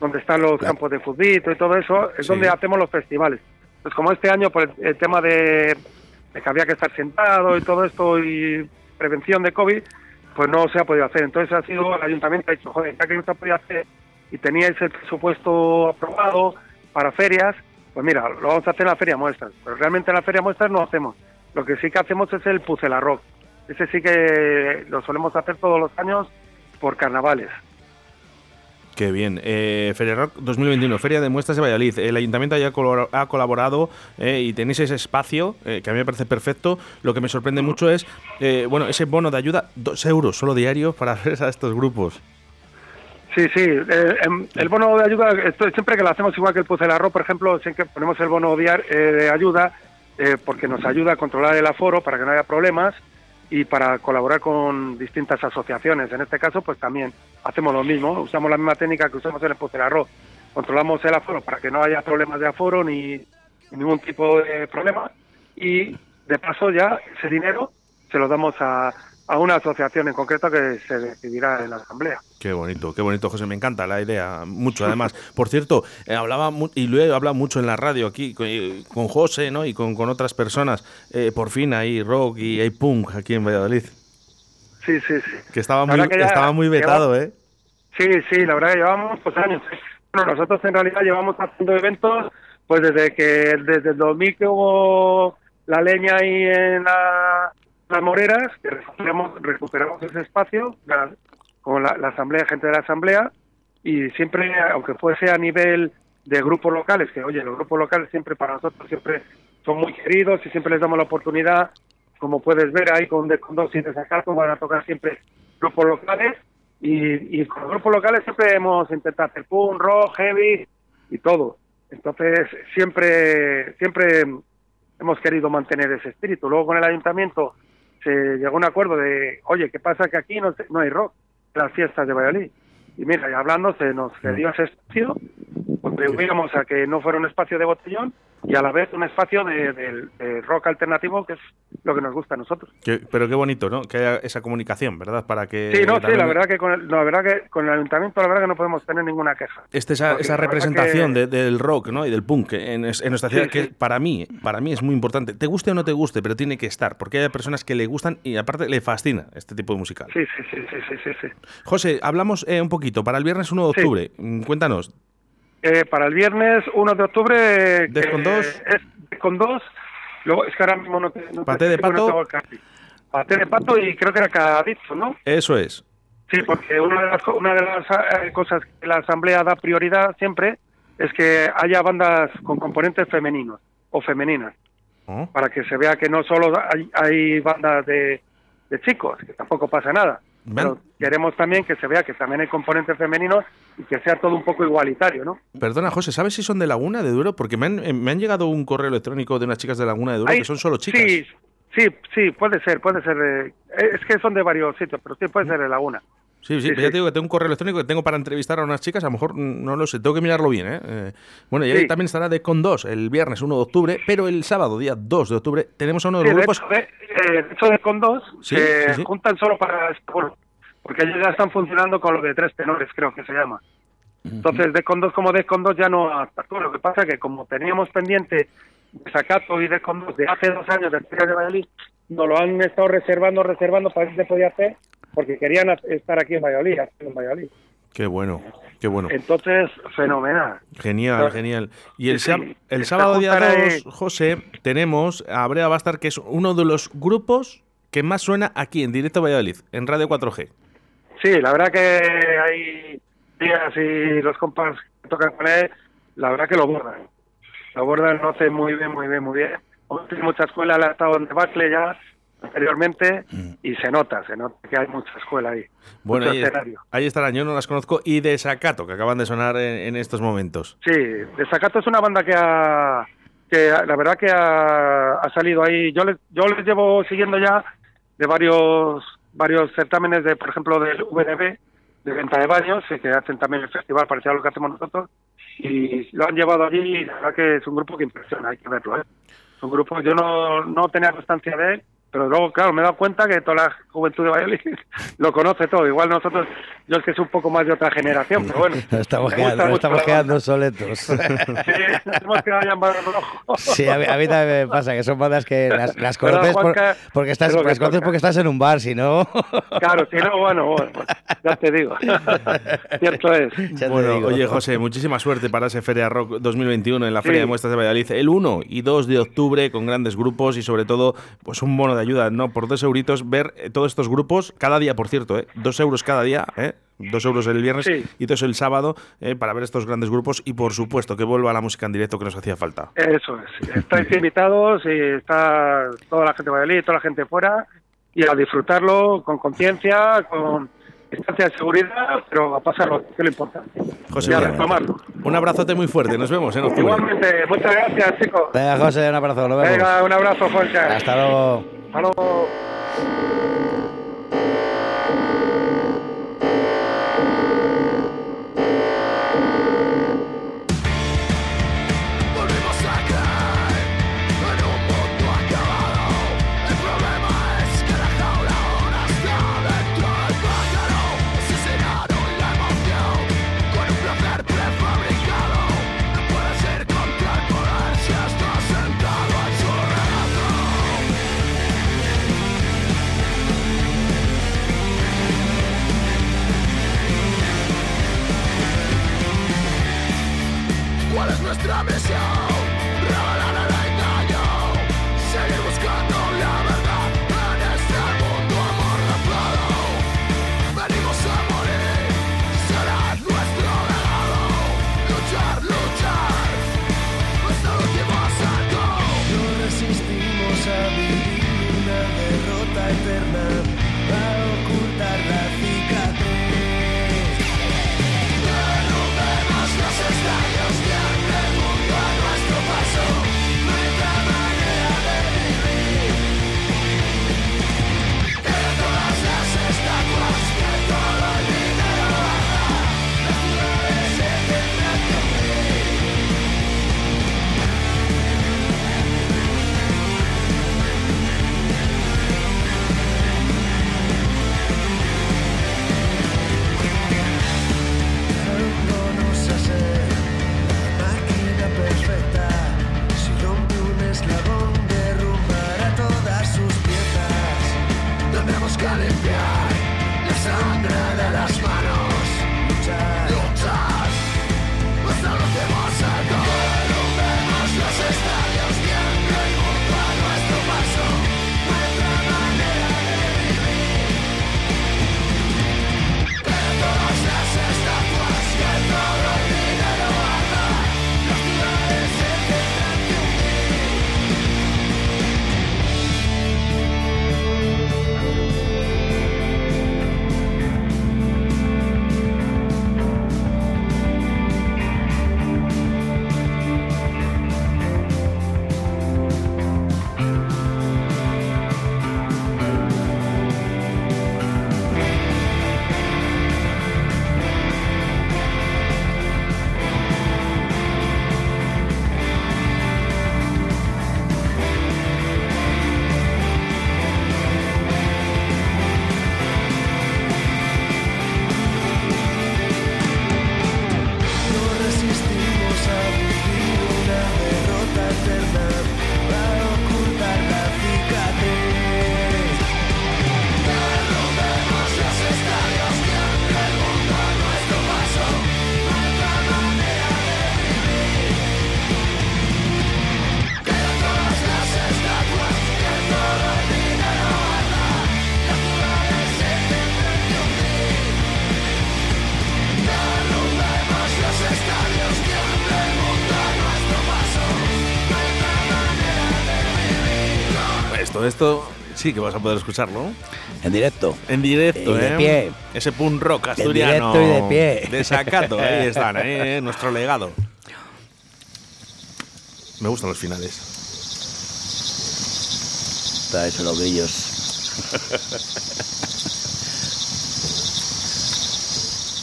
E: donde están los campos de fútbol y todo eso, es donde hacemos los festivales. Pues como este año, por el, tema de, de que había que estar sentado y todo esto y prevención de COVID, pues no se ha podido hacer. Entonces ha sido el ayuntamiento ha dicho, joder, ya que no se ha podido hacer y teníais el presupuesto aprobado para ferias, pues mira, lo vamos a hacer en la feria muestras. Pero realmente en la feria muestras no hacemos. Lo que sí que hacemos es el Pucela Rock. Ese sí que lo solemos hacer todos los años por carnavales.
B: Qué bien. Eh, Feria Rock 2021, Feria de Muestras de Valladolid. El ayuntamiento ya ha colaborado eh, y tenéis ese espacio eh, que a mí me parece perfecto. Lo que me sorprende mucho es, eh, bueno, ese bono de ayuda, dos euros solo diario para ver a estos grupos.
E: Sí, sí. Em, el bono de ayuda, esto, siempre que lo hacemos igual que el Puce por ejemplo, siempre ponemos el bono de ayuda porque nos ayuda a controlar el aforo para que no haya problemas y para colaborar con distintas asociaciones. En este caso, pues también hacemos lo mismo, usamos la misma técnica que usamos en el Pozo. Controlamos el aforo para que no haya problemas de aforo ni ningún tipo de problema y de paso ya ese dinero se lo damos a, a una asociación en concreto que se decidirá en la asamblea.
B: Qué bonito, qué bonito, José, me encanta la idea, mucho además. Por cierto, eh, hablaba y lo he hablado mucho en la radio aquí con, eh, José ¿no? y con, otras personas, eh, por fin hay rock y hay punk aquí en Valladolid.
E: Sí, sí, sí.
B: Que estaba muy, estaba muy vetado, ¿eh?
E: Sí, sí, la verdad que llevamos pues, años. Bueno, nosotros en realidad llevamos haciendo eventos pues desde que desde el 2000 que hubo la leña ahí en la las Moreras, que recuperamos, recuperamos ese espacio con la, asamblea, gente de la asamblea, y siempre, aunque fuese a nivel de grupos locales, que oye, los grupos locales siempre para nosotros siempre son muy queridos y siempre les damos la oportunidad, como puedes ver ahí con, con dos y desacato, van a tocar siempre grupos locales, y, y con los grupos locales siempre hemos intentado hacer punk, rock, heavy y todo. Entonces, siempre, siempre hemos querido mantener ese espíritu. Luego con el ayuntamiento se llegó a un acuerdo de, oye, ¿qué pasa que aquí no, no hay rock? Las fiestas de Valladolid. Y mira, y hablando se nos cedió ese espacio, contribuíamos a que no fuera un espacio de botellón y a la vez un espacio de, rock alternativo que es lo que nos gusta a nosotros.
B: pero qué bonito, ¿no? Que haya esa comunicación, ¿verdad? Para que
E: sí, no, sí, la verdad que con el, la verdad que con el ayuntamiento la verdad que no podemos tener ninguna queja.
B: Este, esa, esa representación del rock, ¿no? Y del punk en, nuestra ciudad que para mí, para mí es muy importante. Te guste o no te guste, pero tiene que estar, porque hay personas que le gustan y aparte le fascina este tipo de musical.
E: Sí, sí, sí, sí, sí, sí.
B: José, hablamos eh, un poquito para el viernes 1 de octubre. Mm, cuéntanos.
E: Eh, para el viernes 1 de octubre.
B: ¿Des con dos?
E: Es con dos. Luego, es que ahora mismo no,
B: no ¿Paté de pato?
E: Paté de pato y creo que era cagadizo, ¿no?
B: Eso es.
E: Sí, porque una de las, una de las eh, cosas que la Asamblea da prioridad siempre es que haya bandas con componentes femeninos o femeninas. Oh. Para que se vea que no solo hay, hay bandas de, de chicos, que tampoco pasa nada. Pero queremos también que se vea que también hay componentes femeninos y que sea todo un poco igualitario, ¿no?
B: Perdona, José, ¿sabes si son de Laguna de Duro? Porque me han, eh, me han llegado un correo electrónico de unas chicas de Laguna de Duro que son solo chicas.
E: Sí, sí, sí, puede ser, puede ser. Eh, es que son de varios sitios, pero sí puede ser de Laguna.
B: Sí, sí, ya te digo que tengo un correo electrónico que tengo para entrevistar a unas chicas, a lo mejor no lo sé, tengo que mirarlo bien. ¿eh? eh bueno, y también estará de Con 2 el viernes 1 de octubre, pero el sábado, día 2 de octubre, tenemos a uno de los grupos.
E: De hecho, de, Con 2 se juntan solo para. Porque ellos ya están funcionando con lo de tres tenores, creo que se llama. Entonces, de con dos como de con dos ya no Lo que pasa es que como teníamos pendiente de Sacato y de con dos de hace dos años de Feria de Valladolid, nos lo han estado reservando, reservando para ver si se podía hacer, porque querían estar aquí en Valladolid, en Valladolid.
B: Qué bueno, qué bueno.
E: Entonces, fenomenal.
B: Genial, genial. Y el, el sábado día 2, José, tenemos a Brea Bastar, que es uno de los grupos que más suena aquí en Directo Valladolid, en Radio 4G.
E: Sí, la verdad que hay días y los compas que tocan con él, la verdad que lo bordan. Lo bordan, no hace muy bien, muy bien, muy bien. Tiene mucha escuela, ha estado en debacle ya anteriormente mm. y se nota, se nota que hay mucha escuela ahí.
B: Bueno, ahí, ahí, estarán, yo no las conozco. Y de Sacato, que acaban de sonar en, estos momentos.
E: Sí, de Sacato es una banda que ha, que la verdad que ha, ha salido ahí. Yo les, yo les llevo siguiendo ya de varios varios certámenes, de por ejemplo, del VDB, de venta de baños, que hacen también el festival parecido a lo que hacemos nosotros, y lo han llevado allí y la verdad que es un grupo que impresiona, hay que verlo. ¿eh? Es un grupo, yo no, no tenía constancia de él,
G: pero luego, claro, me he dado cuenta que toda la juventud de Valladolid lo conoce todo. Igual nosotros, yo es que soy un poco más de otra generación, pero bueno.
C: estamos quedando, estamos quedando soletos.
G: sí, hemos quedado ya en rojo.
C: Sí, a mí, a mí, también me pasa, que son bandas que las, las conoces por, porque, estás, las conoces porque estás en un bar, si no...
G: Claro, si no, bueno, bueno ya te digo. Cierto es.
B: bueno, oye, José, muchísima suerte para ese Feria Rock 2021 en la Feria de Muestras de Valladolid. El 1 y 2 de octubre con grandes grupos y sobre todo pues un bono de ayuda, ¿no? Por dos euritos ver eh, todos estos grupos cada día, por cierto, ¿eh? Dos euros cada día, ¿eh? Dos euros el viernes y dos el sábado ¿eh? para ver estos grandes grupos y por supuesto que vuelva la música en directo que nos hacía falta.
G: Eso es. Estáis invitados y está toda la gente de Valladolid, toda la gente fuera y a disfrutarlo con conciencia, con distancia de seguridad, pero a pasarlo, que es lo importante.
B: José, un abrazote muy fuerte, nos vemos en octubre.
G: Igualmente, muchas gracias, chicos.
C: Venga, José, un abrazo, nos vemos.
G: Venga, un abrazo, José.
C: Hasta luego.
G: Hasta luego.
B: Sí que vas a poder escucharlo.
C: En directo.
B: En directo,
C: de
B: ¿eh?
C: pie.
B: Ese punk rock asturiano.
C: En directo y de pie.
B: De sacato, ahí están, ¿eh? Nuestro legado. Me gustan los finales.
C: Está eso, los brillos.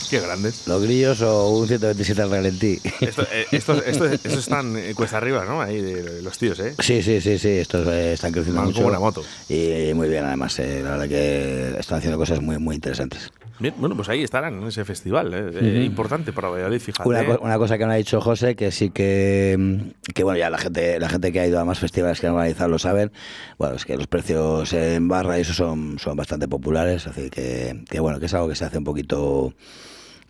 B: Qué grandes.
C: Los grillos o un 127 al ralentí.
B: Esto, eh, estos, estos- estos están eh, cuesta arriba, ¿no? Ahí de, los tíos, ¿eh?
C: Sí, sí, sí, sí, estos eh, están creciendo
B: Van
C: mucho.
B: como una moto.
C: Y muy bien, además, eh, la verdad que están haciendo cosas muy, muy interesantes.
B: Bien, bueno, pues ahí estarán en ese festival. importante para Valladolid, fíjate.
C: Una, co- una cosa que me ha dicho José, que sí que, mm, que bueno, ya la gente, la gente que ha ido a más festivales que han organizado lo saben, bueno, es que los precios en barra y eso son, son bastante populares, así que, que bueno, que es algo que se hace un poquito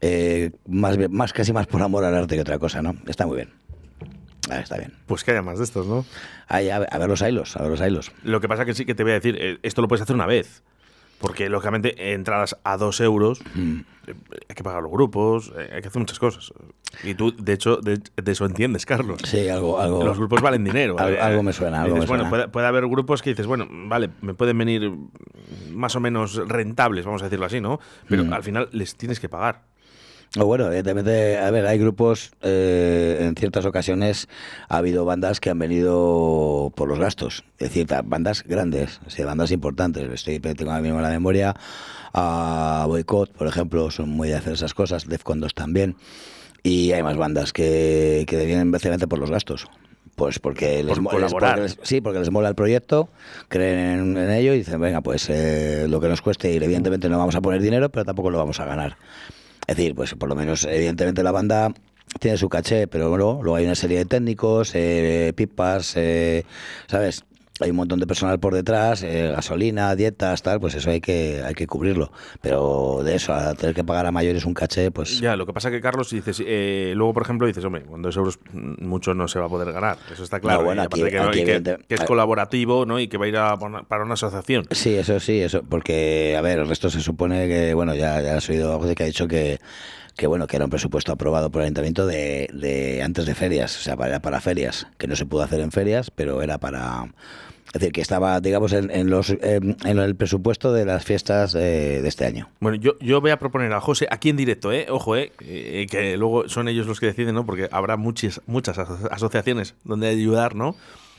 C: eh, más, más casi más por amor al arte que otra cosa, ¿no? Está muy bien. Ah, está bien.
B: Pues que haya más de estos, ¿no?
C: A, ver, a ver los hilos, a ver los hilos.
B: Lo que pasa que sí que te voy a decir, eh, esto lo puedes hacer una vez. Porque, lógicamente, entradas a dos euros,
C: Mm.
B: eh, hay que pagar los grupos, eh, hay que hacer muchas cosas. Y tú, de hecho, de, de eso entiendes, Carlos.
C: Sí, algo, algo.
B: Los grupos valen dinero.
C: Algo- algo me suena, algo
B: dices,
C: me
B: bueno,
C: suena.
B: Puede, puede haber grupos que dices, bueno, vale, me pueden venir más o menos rentables, vamos a decirlo así, ¿no? Pero
C: Mm.
B: al final les tienes que pagar.
C: O bueno, evidentemente, a ver, hay grupos, eh, en ciertas ocasiones ha habido bandas que han venido por los gastos, es decir, bandas grandes, o sea, bandas importantes. Estoy, tengo ahora mismo en la memoria a Boycott, por ejemplo, son muy de hacer esas cosas, Defcon 2 también, y hay más bandas que, que vienen básicamente por los gastos. Pues porque les,
B: Por
C: mo- les-
B: colaborar.
C: porque les- sí, porque les mola el proyecto, creen en, en ello y dicen, venga, pues eh, lo que nos cueste ir, evidentemente no vamos a poner dinero, pero tampoco lo vamos a ganar. Es decir, pues por lo menos, evidentemente la banda tiene su caché, pero bueno, luego hay una serie de técnicos, eh, pipas, eh, ¿sabes? Hay un montón de personal por detrás, eh, gasolina, dietas, tal, pues eso hay que, hay que cubrirlo. Pero de eso, a tener que pagar a mayores un caché, pues...
B: Ya, lo que pasa que, Carlos, dices, eh, luego, por ejemplo, dices, hombre, con dos euros mm, mucho no se va a poder ganar. Eso está claro.
C: No, bueno, aquí-
B: que, no,
C: aquí
B: que-
C: evidente-
B: que es colaborativo, ¿no? Y que va a ir a para una asociación.
C: Sí, eso sí, eso, porque, a ver, el resto se supone que, bueno, ya, ya has oído algo de que ha dicho que, que, bueno, que era un presupuesto aprobado por el ayuntamiento de, de antes de ferias, o sea, para, para ferias, que no se pudo hacer en ferias, pero era para... Es decir, que estaba, digamos, en, en los, em, en el presupuesto de las fiestas de, de este año.
B: Bueno, yo, yo voy a proponer a José aquí en directo, ¿eh? Ojo, ¿eh? Eh, Que luego son ellos los que deciden, ¿no? Porque habrá muchas, muchas aso- asociaciones donde ayudar, ¿no?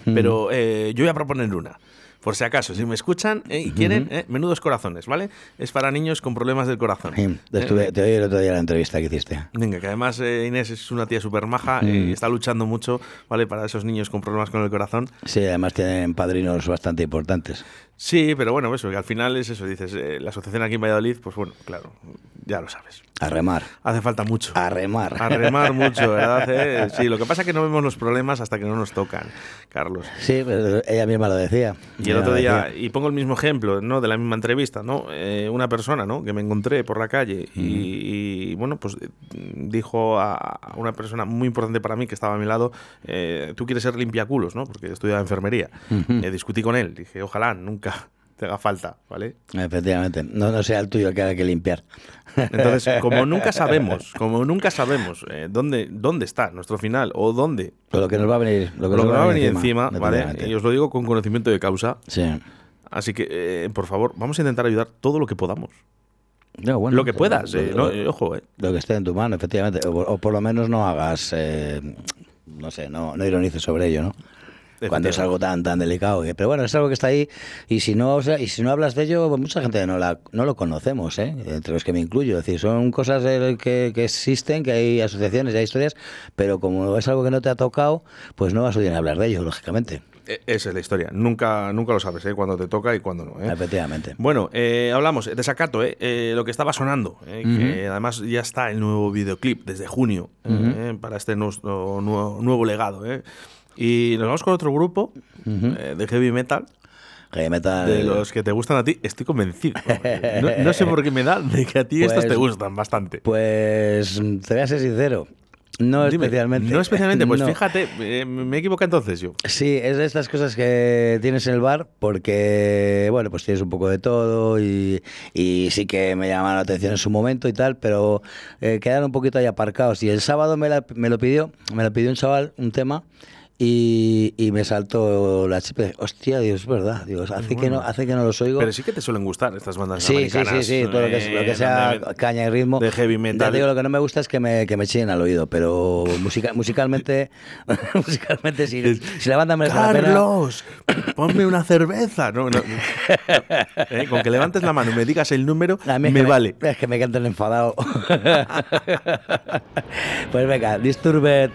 B: Pero eh, yo voy a proponer una. Por si acaso, si me escuchan eh, y quieren, eh, menudos corazones, ¿vale? Es para niños con problemas del corazón.
C: Sí, estuve- te oí el otro día la entrevista que hiciste.
B: Venga, que además eh, Inés es una tía súper maja y está luchando mucho, ¿vale? Para esos niños con problemas con el corazón.
C: Sí, además tienen padrinos bastante importantes.
B: Sí, pero bueno, eso, que al final es eso, dices, eh, la asociación aquí en Valladolid, pues bueno, claro, ya lo sabes.
C: A remar.
B: Hace falta mucho.
C: A remar.
B: A remar mucho, ¿verdad? eh? Sí, lo que pasa es que no vemos los problemas hasta que no nos tocan, Carlos.
C: Sí, pero ella misma lo decía.
B: Y el otro día, y pongo el mismo ejemplo, ¿no? De la misma entrevista, ¿no? Eh, una persona, ¿no? Que me encontré por la calle y, y, bueno, pues eh, dijo a a una persona muy importante para mí que estaba a mi lado, eh, tú quieres ser limpiaculos, ¿no? Porque estudiaba enfermería. Eh, discutí con él, dije, ojalá nunca te haga falta, ¿vale?
C: Efectivamente. No, no sea el tuyo que haya que limpiar.
B: Entonces, como nunca sabemos, como nunca sabemos eh, dónde, dónde está nuestro final o dónde
C: Lo que nos va a venir, lo que
B: lo
C: nos
B: va a venir encima, ¿vale? Y os lo digo con conocimiento de causa.
C: Sí.
B: Así que, eh, por favor, vamos a intentar ayudar todo lo que podamos.
C: No, bueno,
B: lo que puedas,
C: lo-
B: eh,
C: lo-
B: no, ojo, eh.
C: Lo que esté en tu mano, efectivamente. O, o por lo menos no hagas, no sé, no, no ironices sobre ello, ¿no? Cuando es algo tan tan delicado. que- Pero bueno, es algo que está ahí y si no o sea, y si no hablas de ello, pues mucha gente no, la, no lo conocemos, ¿eh? entre los que me incluyo. Es decir, son cosas eh, que, que existen, que hay asociaciones, hay historias, pero como es algo que no te ha tocado, pues no vas a oír hablar de ello, lógicamente.
B: Eh, Esa es la historia. Nunca, nunca lo sabes, ¿eh? Cuando te toca y cuando no, ¿eh?
C: Efectivamente.
B: Bueno, eh, hablamos de Desacato, ¿eh? Eh, lo que estaba sonando, ¿eh? que además ya está el nuevo videoclip desde junio ¿eh? para este nuestro nuevo, nuevo legado. Y nos vamos con otro grupo eh, de heavy metal,
C: Heavy metal.
B: de los que te gustan a ti, estoy convencido. No, no sé por qué me da de que a ti estos
C: Pues-
B: te gustan bastante.
C: Pues te voy a ser sincero. No
B: Dime,
C: especialmente.
B: No especialmente, pues
C: No.
B: fíjate, eh, me equivoqué entonces yo.
C: Sí, es de estas cosas que tienes en el bar porque, bueno, pues tienes un poco de todo y, y sí que me llamaron la atención en su momento y tal, pero eh, quedaron un poquito ahí aparcados. Y el sábado me, la- me lo pidió, me lo pidió un chaval, un tema,
G: y, y, me saltó la chip. Hostia, Dios, es verdad. Hace, bueno. que no, hace que no los oigo.
B: Pero sí que te suelen gustar estas bandas
G: sí,
B: americanas.
G: Sí, sí, sí. Todo lo, que, lo que,
B: eh,
G: sea caña y ritmo.
B: De heavy metal.
G: Te digo, lo que no me gusta es que me, que me chillen al oído, pero musica, musicalmente, musicalmente si, si, la banda merece ¡Carlos! la pena...
B: ponme una cerveza. No, no, eh, con que levantes la mano y me digas el número, me,
G: me
B: vale.
G: es que me cantan enfadado. pues venga, Disturbed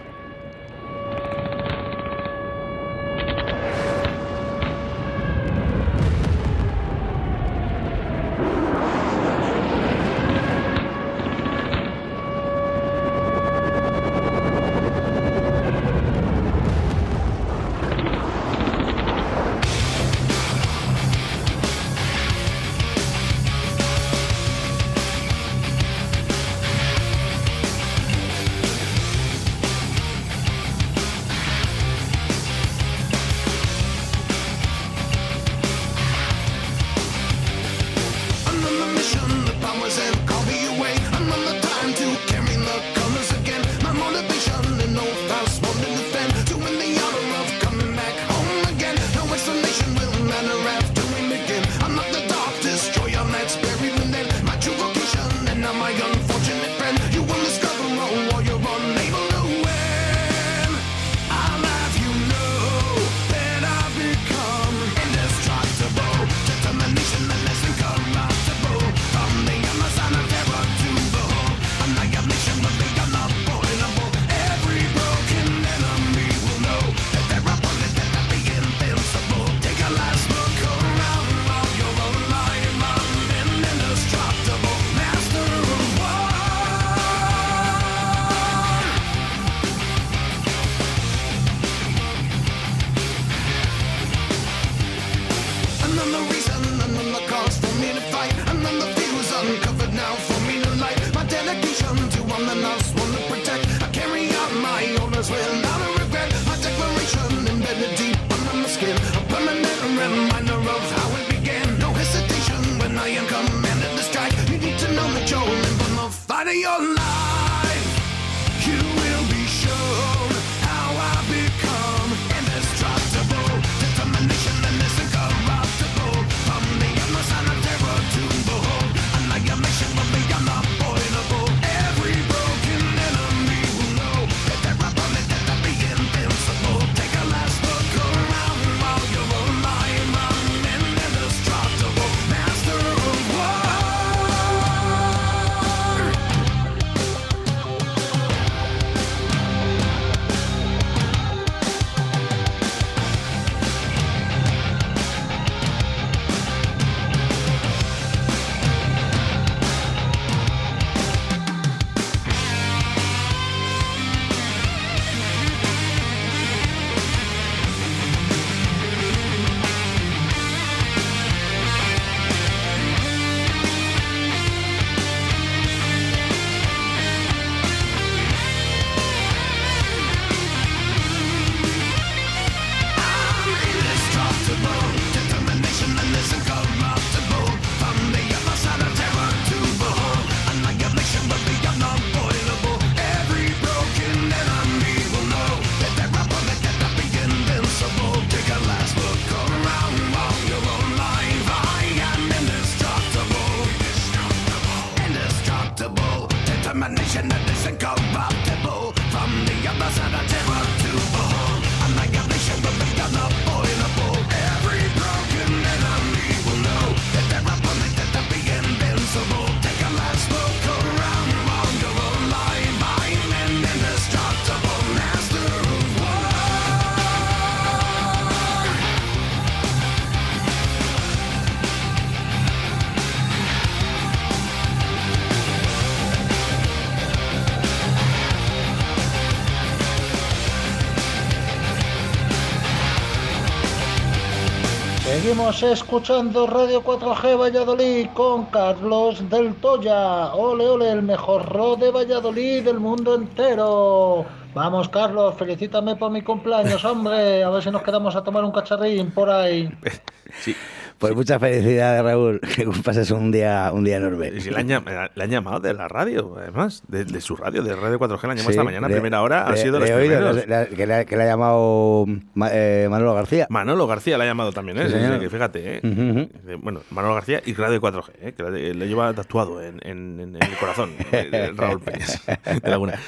H: Estamos escuchando Radio 4G Valladolid con Carlos del Toya. Ole, ole, el mejor ro de Valladolid del mundo entero. Vamos, Carlos, felicítame por mi cumpleaños, hombre. A ver si nos quedamos a tomar un cacharrín por ahí.
C: Pues mucha felicidad, Raúl. Que pases un día, un día enorme.
B: Y si le, han, le han llamado de la radio, además, de, de su radio, de Radio 4G, le han llamado esta mañana,
C: de-
B: primera hora, ha sido los primeros.
C: que, le, ha- que le ha llamado Ma- eh, Manolo García.
B: Manolo García le ha llamado también, ¿eh?
C: Sí,
B: Sí, sí,
C: señor.
B: que fíjate, ¿eh? Eh, Bueno, Manolo García y Radio 4G, ¿eh? que le, le lleva tatuado en, en- en el corazón, eh, Raúl Peñas, de Laguna.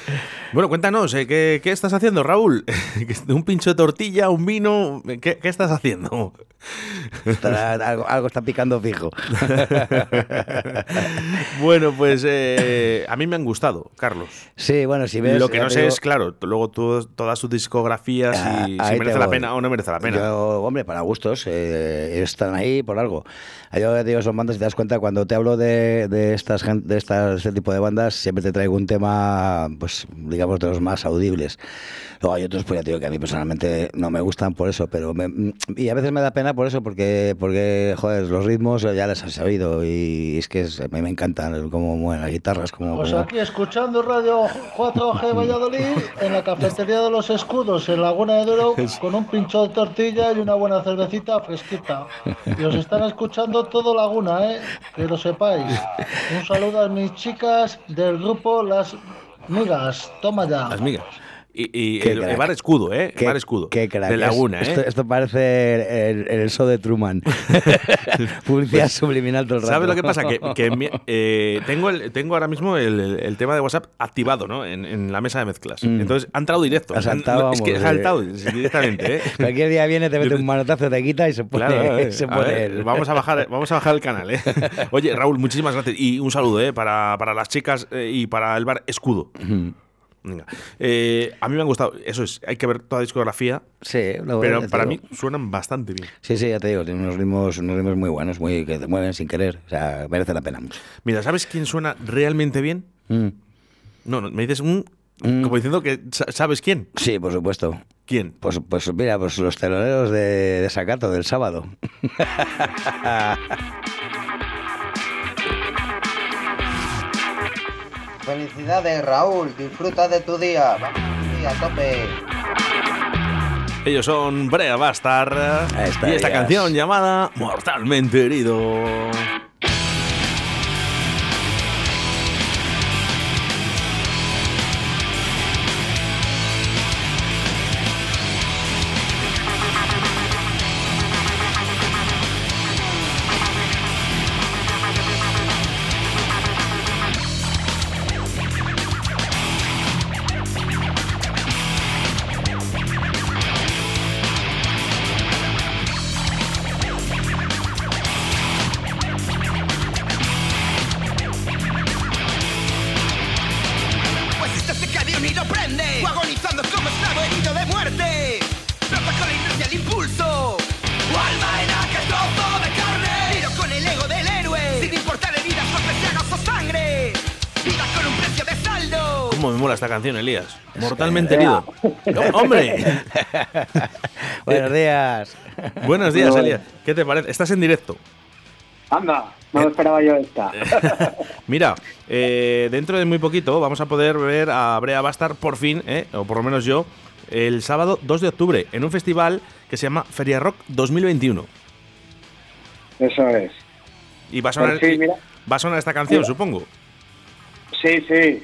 B: Bueno, cuéntanos, ¿eh? ¿qué, qué estás haciendo, Raúl? ¿Un pincho de tortilla, un vino? ¿Qué, qué estás haciendo?
C: Algo, algo está picando fijo.
B: bueno, pues eh, a mí me han gustado, Carlos.
C: Sí, bueno, si ves.
B: Lo que no sé
C: digo-
B: es, claro, luego tú- todas sus discografías
C: Ah,
B: si merece la pena o no merece la pena.
C: Yo, hombre, para gustos, eh, están ahí por algo. Yo digo, son bandas, si te das cuenta, cuando te hablo de, de estas de estas, este tipo de bandas, siempre te traigo un tema, pues, digamos, de los más audibles. Luego hay otros, pues ya te digo que a mí personalmente no me gustan por eso, pero me- y a veces me da pena por eso, porque, porque joder, los ritmos ya les has sabido y es que es- a mí me encantan cómo mueven las guitarras, como,
H: Pues
C: como-
H: aquí escuchando Radio 4G Valladolid en la cafetería de los escudos en Laguna de Duero con un pincho de tortilla y una buena cervecita fresquita. Y os están escuchando todo Laguna, ¿eh? Que lo sepáis. Un saludo a mis chicas del grupo Las Migas. Toma ya.
B: Las migas. Y, el, bar escudo, ¿eh? El bar escudo.
C: qué crack.
B: De Laguna,
C: Es-
B: ¿eh?
C: Esto, esto parece el, el show de Truman. Publicidad subliminal todo el rato.
B: ¿Sabes lo que pasa? Que, eh, tengo, el, tengo ahora mismo el, tema de WhatsApp activado, ¿no? En, en la mesa de mezclas.
C: Mm.
B: Entonces, ha entrado directo.
C: Ha saltado,
B: es que ha saltado
C: eh.
B: directamente, ¿eh?
C: Cualquier día viene, te mete un manotazo, te quita y se pone,
B: Claro, eh,
C: se
B: a
C: pone
B: ver,
C: el-
B: vamos, a bajar, vamos a bajar el canal, ¿eh? Oye, Raúl, muchísimas gracias. Y un saludo, ¿eh? Para, para las chicas eh, y para el bar Escudo. Venga. Eh, a mí me han gustado. Eso es, hay que ver toda la discografía.
C: Sí,
B: pero para mí suenan bastante bien.
C: Sí, sí, ya te digo, tiene unos ritmos, unos ritmos muy buenos, muy que te mueven sin querer. O sea, merece la pena mucho.
B: Mira, ¿sabes quién suena realmente bien?
C: Mm.
B: No, no, me dices un. Como diciendo que sa- sabes quién.
C: Sí, por supuesto.
B: ¿Quién?
C: Pues, pues mira, pues los teloneros de, de Sacato del sábado.
I: Felicidades, Raúl. Disfruta de tu día. Vamos, día a tope.
B: Ellos son Brea Bastard
C: está
B: y esta canción llamada Mortalmente Herido. Elías? Mortalmente herido. ¡Oh, ¡Hombre!
C: Buenos días.
B: Buenos días, Elías. ¿Qué te parece? Estás en directo.
J: Anda, no me esperaba yo esta.
B: Mira, eh, dentro de muy poquito vamos a poder ver a Brea Bastard por fin, eh, o por lo menos yo, el sábado 2 de octubre en un festival que se llama Feria Rock 2021.
J: Eso es.
B: Y va a sonar,
J: Pues sí,
B: y-
J: mira.
B: va a sonar esta canción,
J: Mira.
B: supongo.
J: Sí, sí.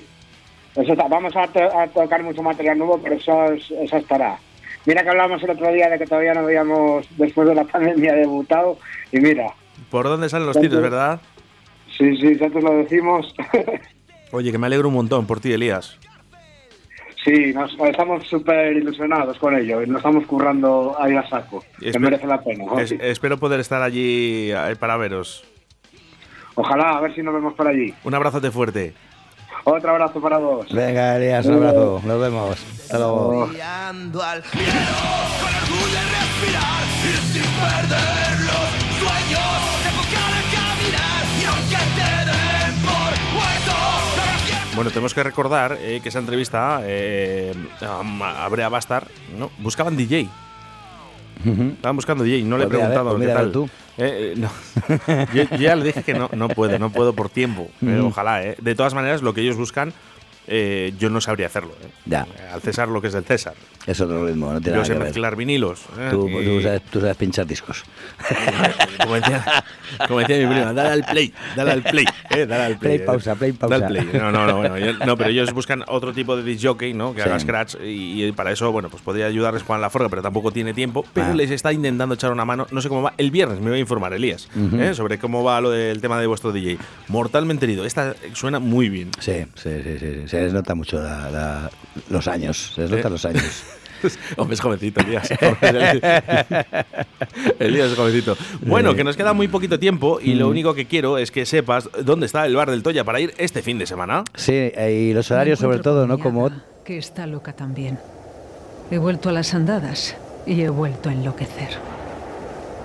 J: Eso está. Vamos a, to- a tocar mucho material nuevo, pero eso, es- eso estará. Mira que hablamos el otro día de que todavía no habíamos, después de la pandemia, debutado. Y mira,
B: ¿Por dónde salen los tiros, verdad?
J: sí, sí, ya te lo decimos.
B: Oye, que me alegro un montón por ti, Elías.
J: sí, nos, estamos súper ilusionados con ello. Y nos estamos currando ahí a saco. Que merece la pena. ¿no?
B: Es- espero poder estar allí eh, para veros.
J: Ojalá, a ver si nos vemos por allí.
B: Un abrazote fuerte.
J: Otro abrazo para vos.
C: Venga, Elías, un abrazo. Nos vemos. Hasta luego.
F: Mirando al cielo con orgullo de respirar y sin perder los sueños de buscar a caminar y aunque te den por muerto sabrás que
B: Bueno, tenemos que recordar eh, que esa entrevista eh, a a Brea Bastard, ¿no? buscaban DJ. Estaban buscando DJ, no le he
C: Pues
B: preguntado
C: pues
B: qué tal.
C: tú.
B: Eh, eh, no. yo, yo ya le dije que no, no puedo, no puedo por tiempo.
C: Ujú.
B: ojalá, ¿eh? De todas maneras, lo que ellos buscan eh, yo no sabría hacerlo. ¿eh?
C: Ya.
B: Al César lo que es del César.
C: Es otro ritmo, no tiene
B: Yo
C: nada
B: sé
C: que ver.
B: mezclar vinilos. ¿eh?
C: Tú,
B: Y-
C: tú sabes, tú sabes pinchar discos.
B: como, decía, como decía mi prima, dale al play, dale al play, eh, dale al play.
C: Play, pausa, play, pausa.
B: Dale al play. No, no, no, bueno, yo- no, pero ellos buscan otro tipo de disc jockey, ¿no? Que
C: Sí.
B: haga scratch y, y para eso, bueno, pues podría ayudarles Juan Laforga, pero tampoco tiene tiempo. Pero
C: Ah.
B: les está intentando echar una mano. No sé cómo va. El viernes me voy a informar, Elías. ¿eh? sobre cómo va lo del tema de vuestro DJ. Mortalmente herido. Esta suena muy bien.
C: Sí, sí, sí, sí, sí. Se les nota mucho la- la- los años. Se les nota
B: Eh.
C: los años.
B: Hombre, es jovencito, Elías. Elías es jovencito. Bueno, que nos queda muy poquito tiempo y
C: Mm.
B: lo único que quiero es que sepas dónde está el bar del Toya para ir este fin de semana.
C: Sí, eh, y los horarios sobre todo, ¿no? Como
K: Que está loca también. He vuelto a las andadas y he vuelto a enloquecer.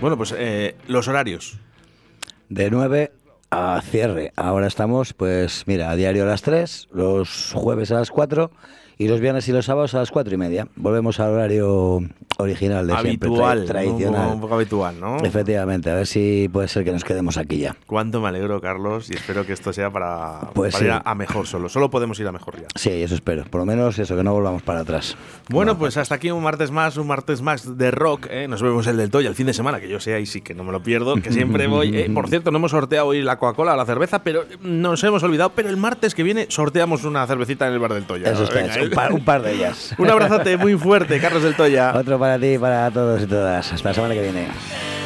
B: Bueno, pues eh, los horarios.
C: de 9 a cierre. Ahora estamos, pues mira, a diario a las 3, los jueves a las 4 y los viernes y los sábados a las 4 y media. Volvemos al horario original de siempre, tra-
B: habitual,
C: tradicional.
B: Un poco habitual, ¿no?
C: Efectivamente, a ver si puede ser que nos quedemos aquí ya.
B: Cuánto me alegro, Carlos, y espero que esto sea para,
C: Pues
B: para
C: sí.
B: ir a, a mejor solo. Solo podemos ir a mejor ya.
C: Sí, eso espero. Por lo menos eso, que no volvamos para atrás.
B: Bueno, pues hasta aquí un martes más, un martes más de rock. ¿eh? Nos vemos el del Toya el fin de semana, que yo sé ahí sí que no me lo pierdo, que siempre voy. ¿eh? Por cierto, no hemos sorteado hoy la Coca-Cola o la cerveza, pero nos hemos olvidado. Pero el martes que viene sorteamos una cervecita en el bar del Toya.
C: Eso está
B: Venga,
C: hecho.
B: ¿eh?
C: Un par, un par de ellas.
B: Un abrazote muy fuerte, Carlos del Toya.
C: Otro para ti para todos y todas. Hasta la semana que viene.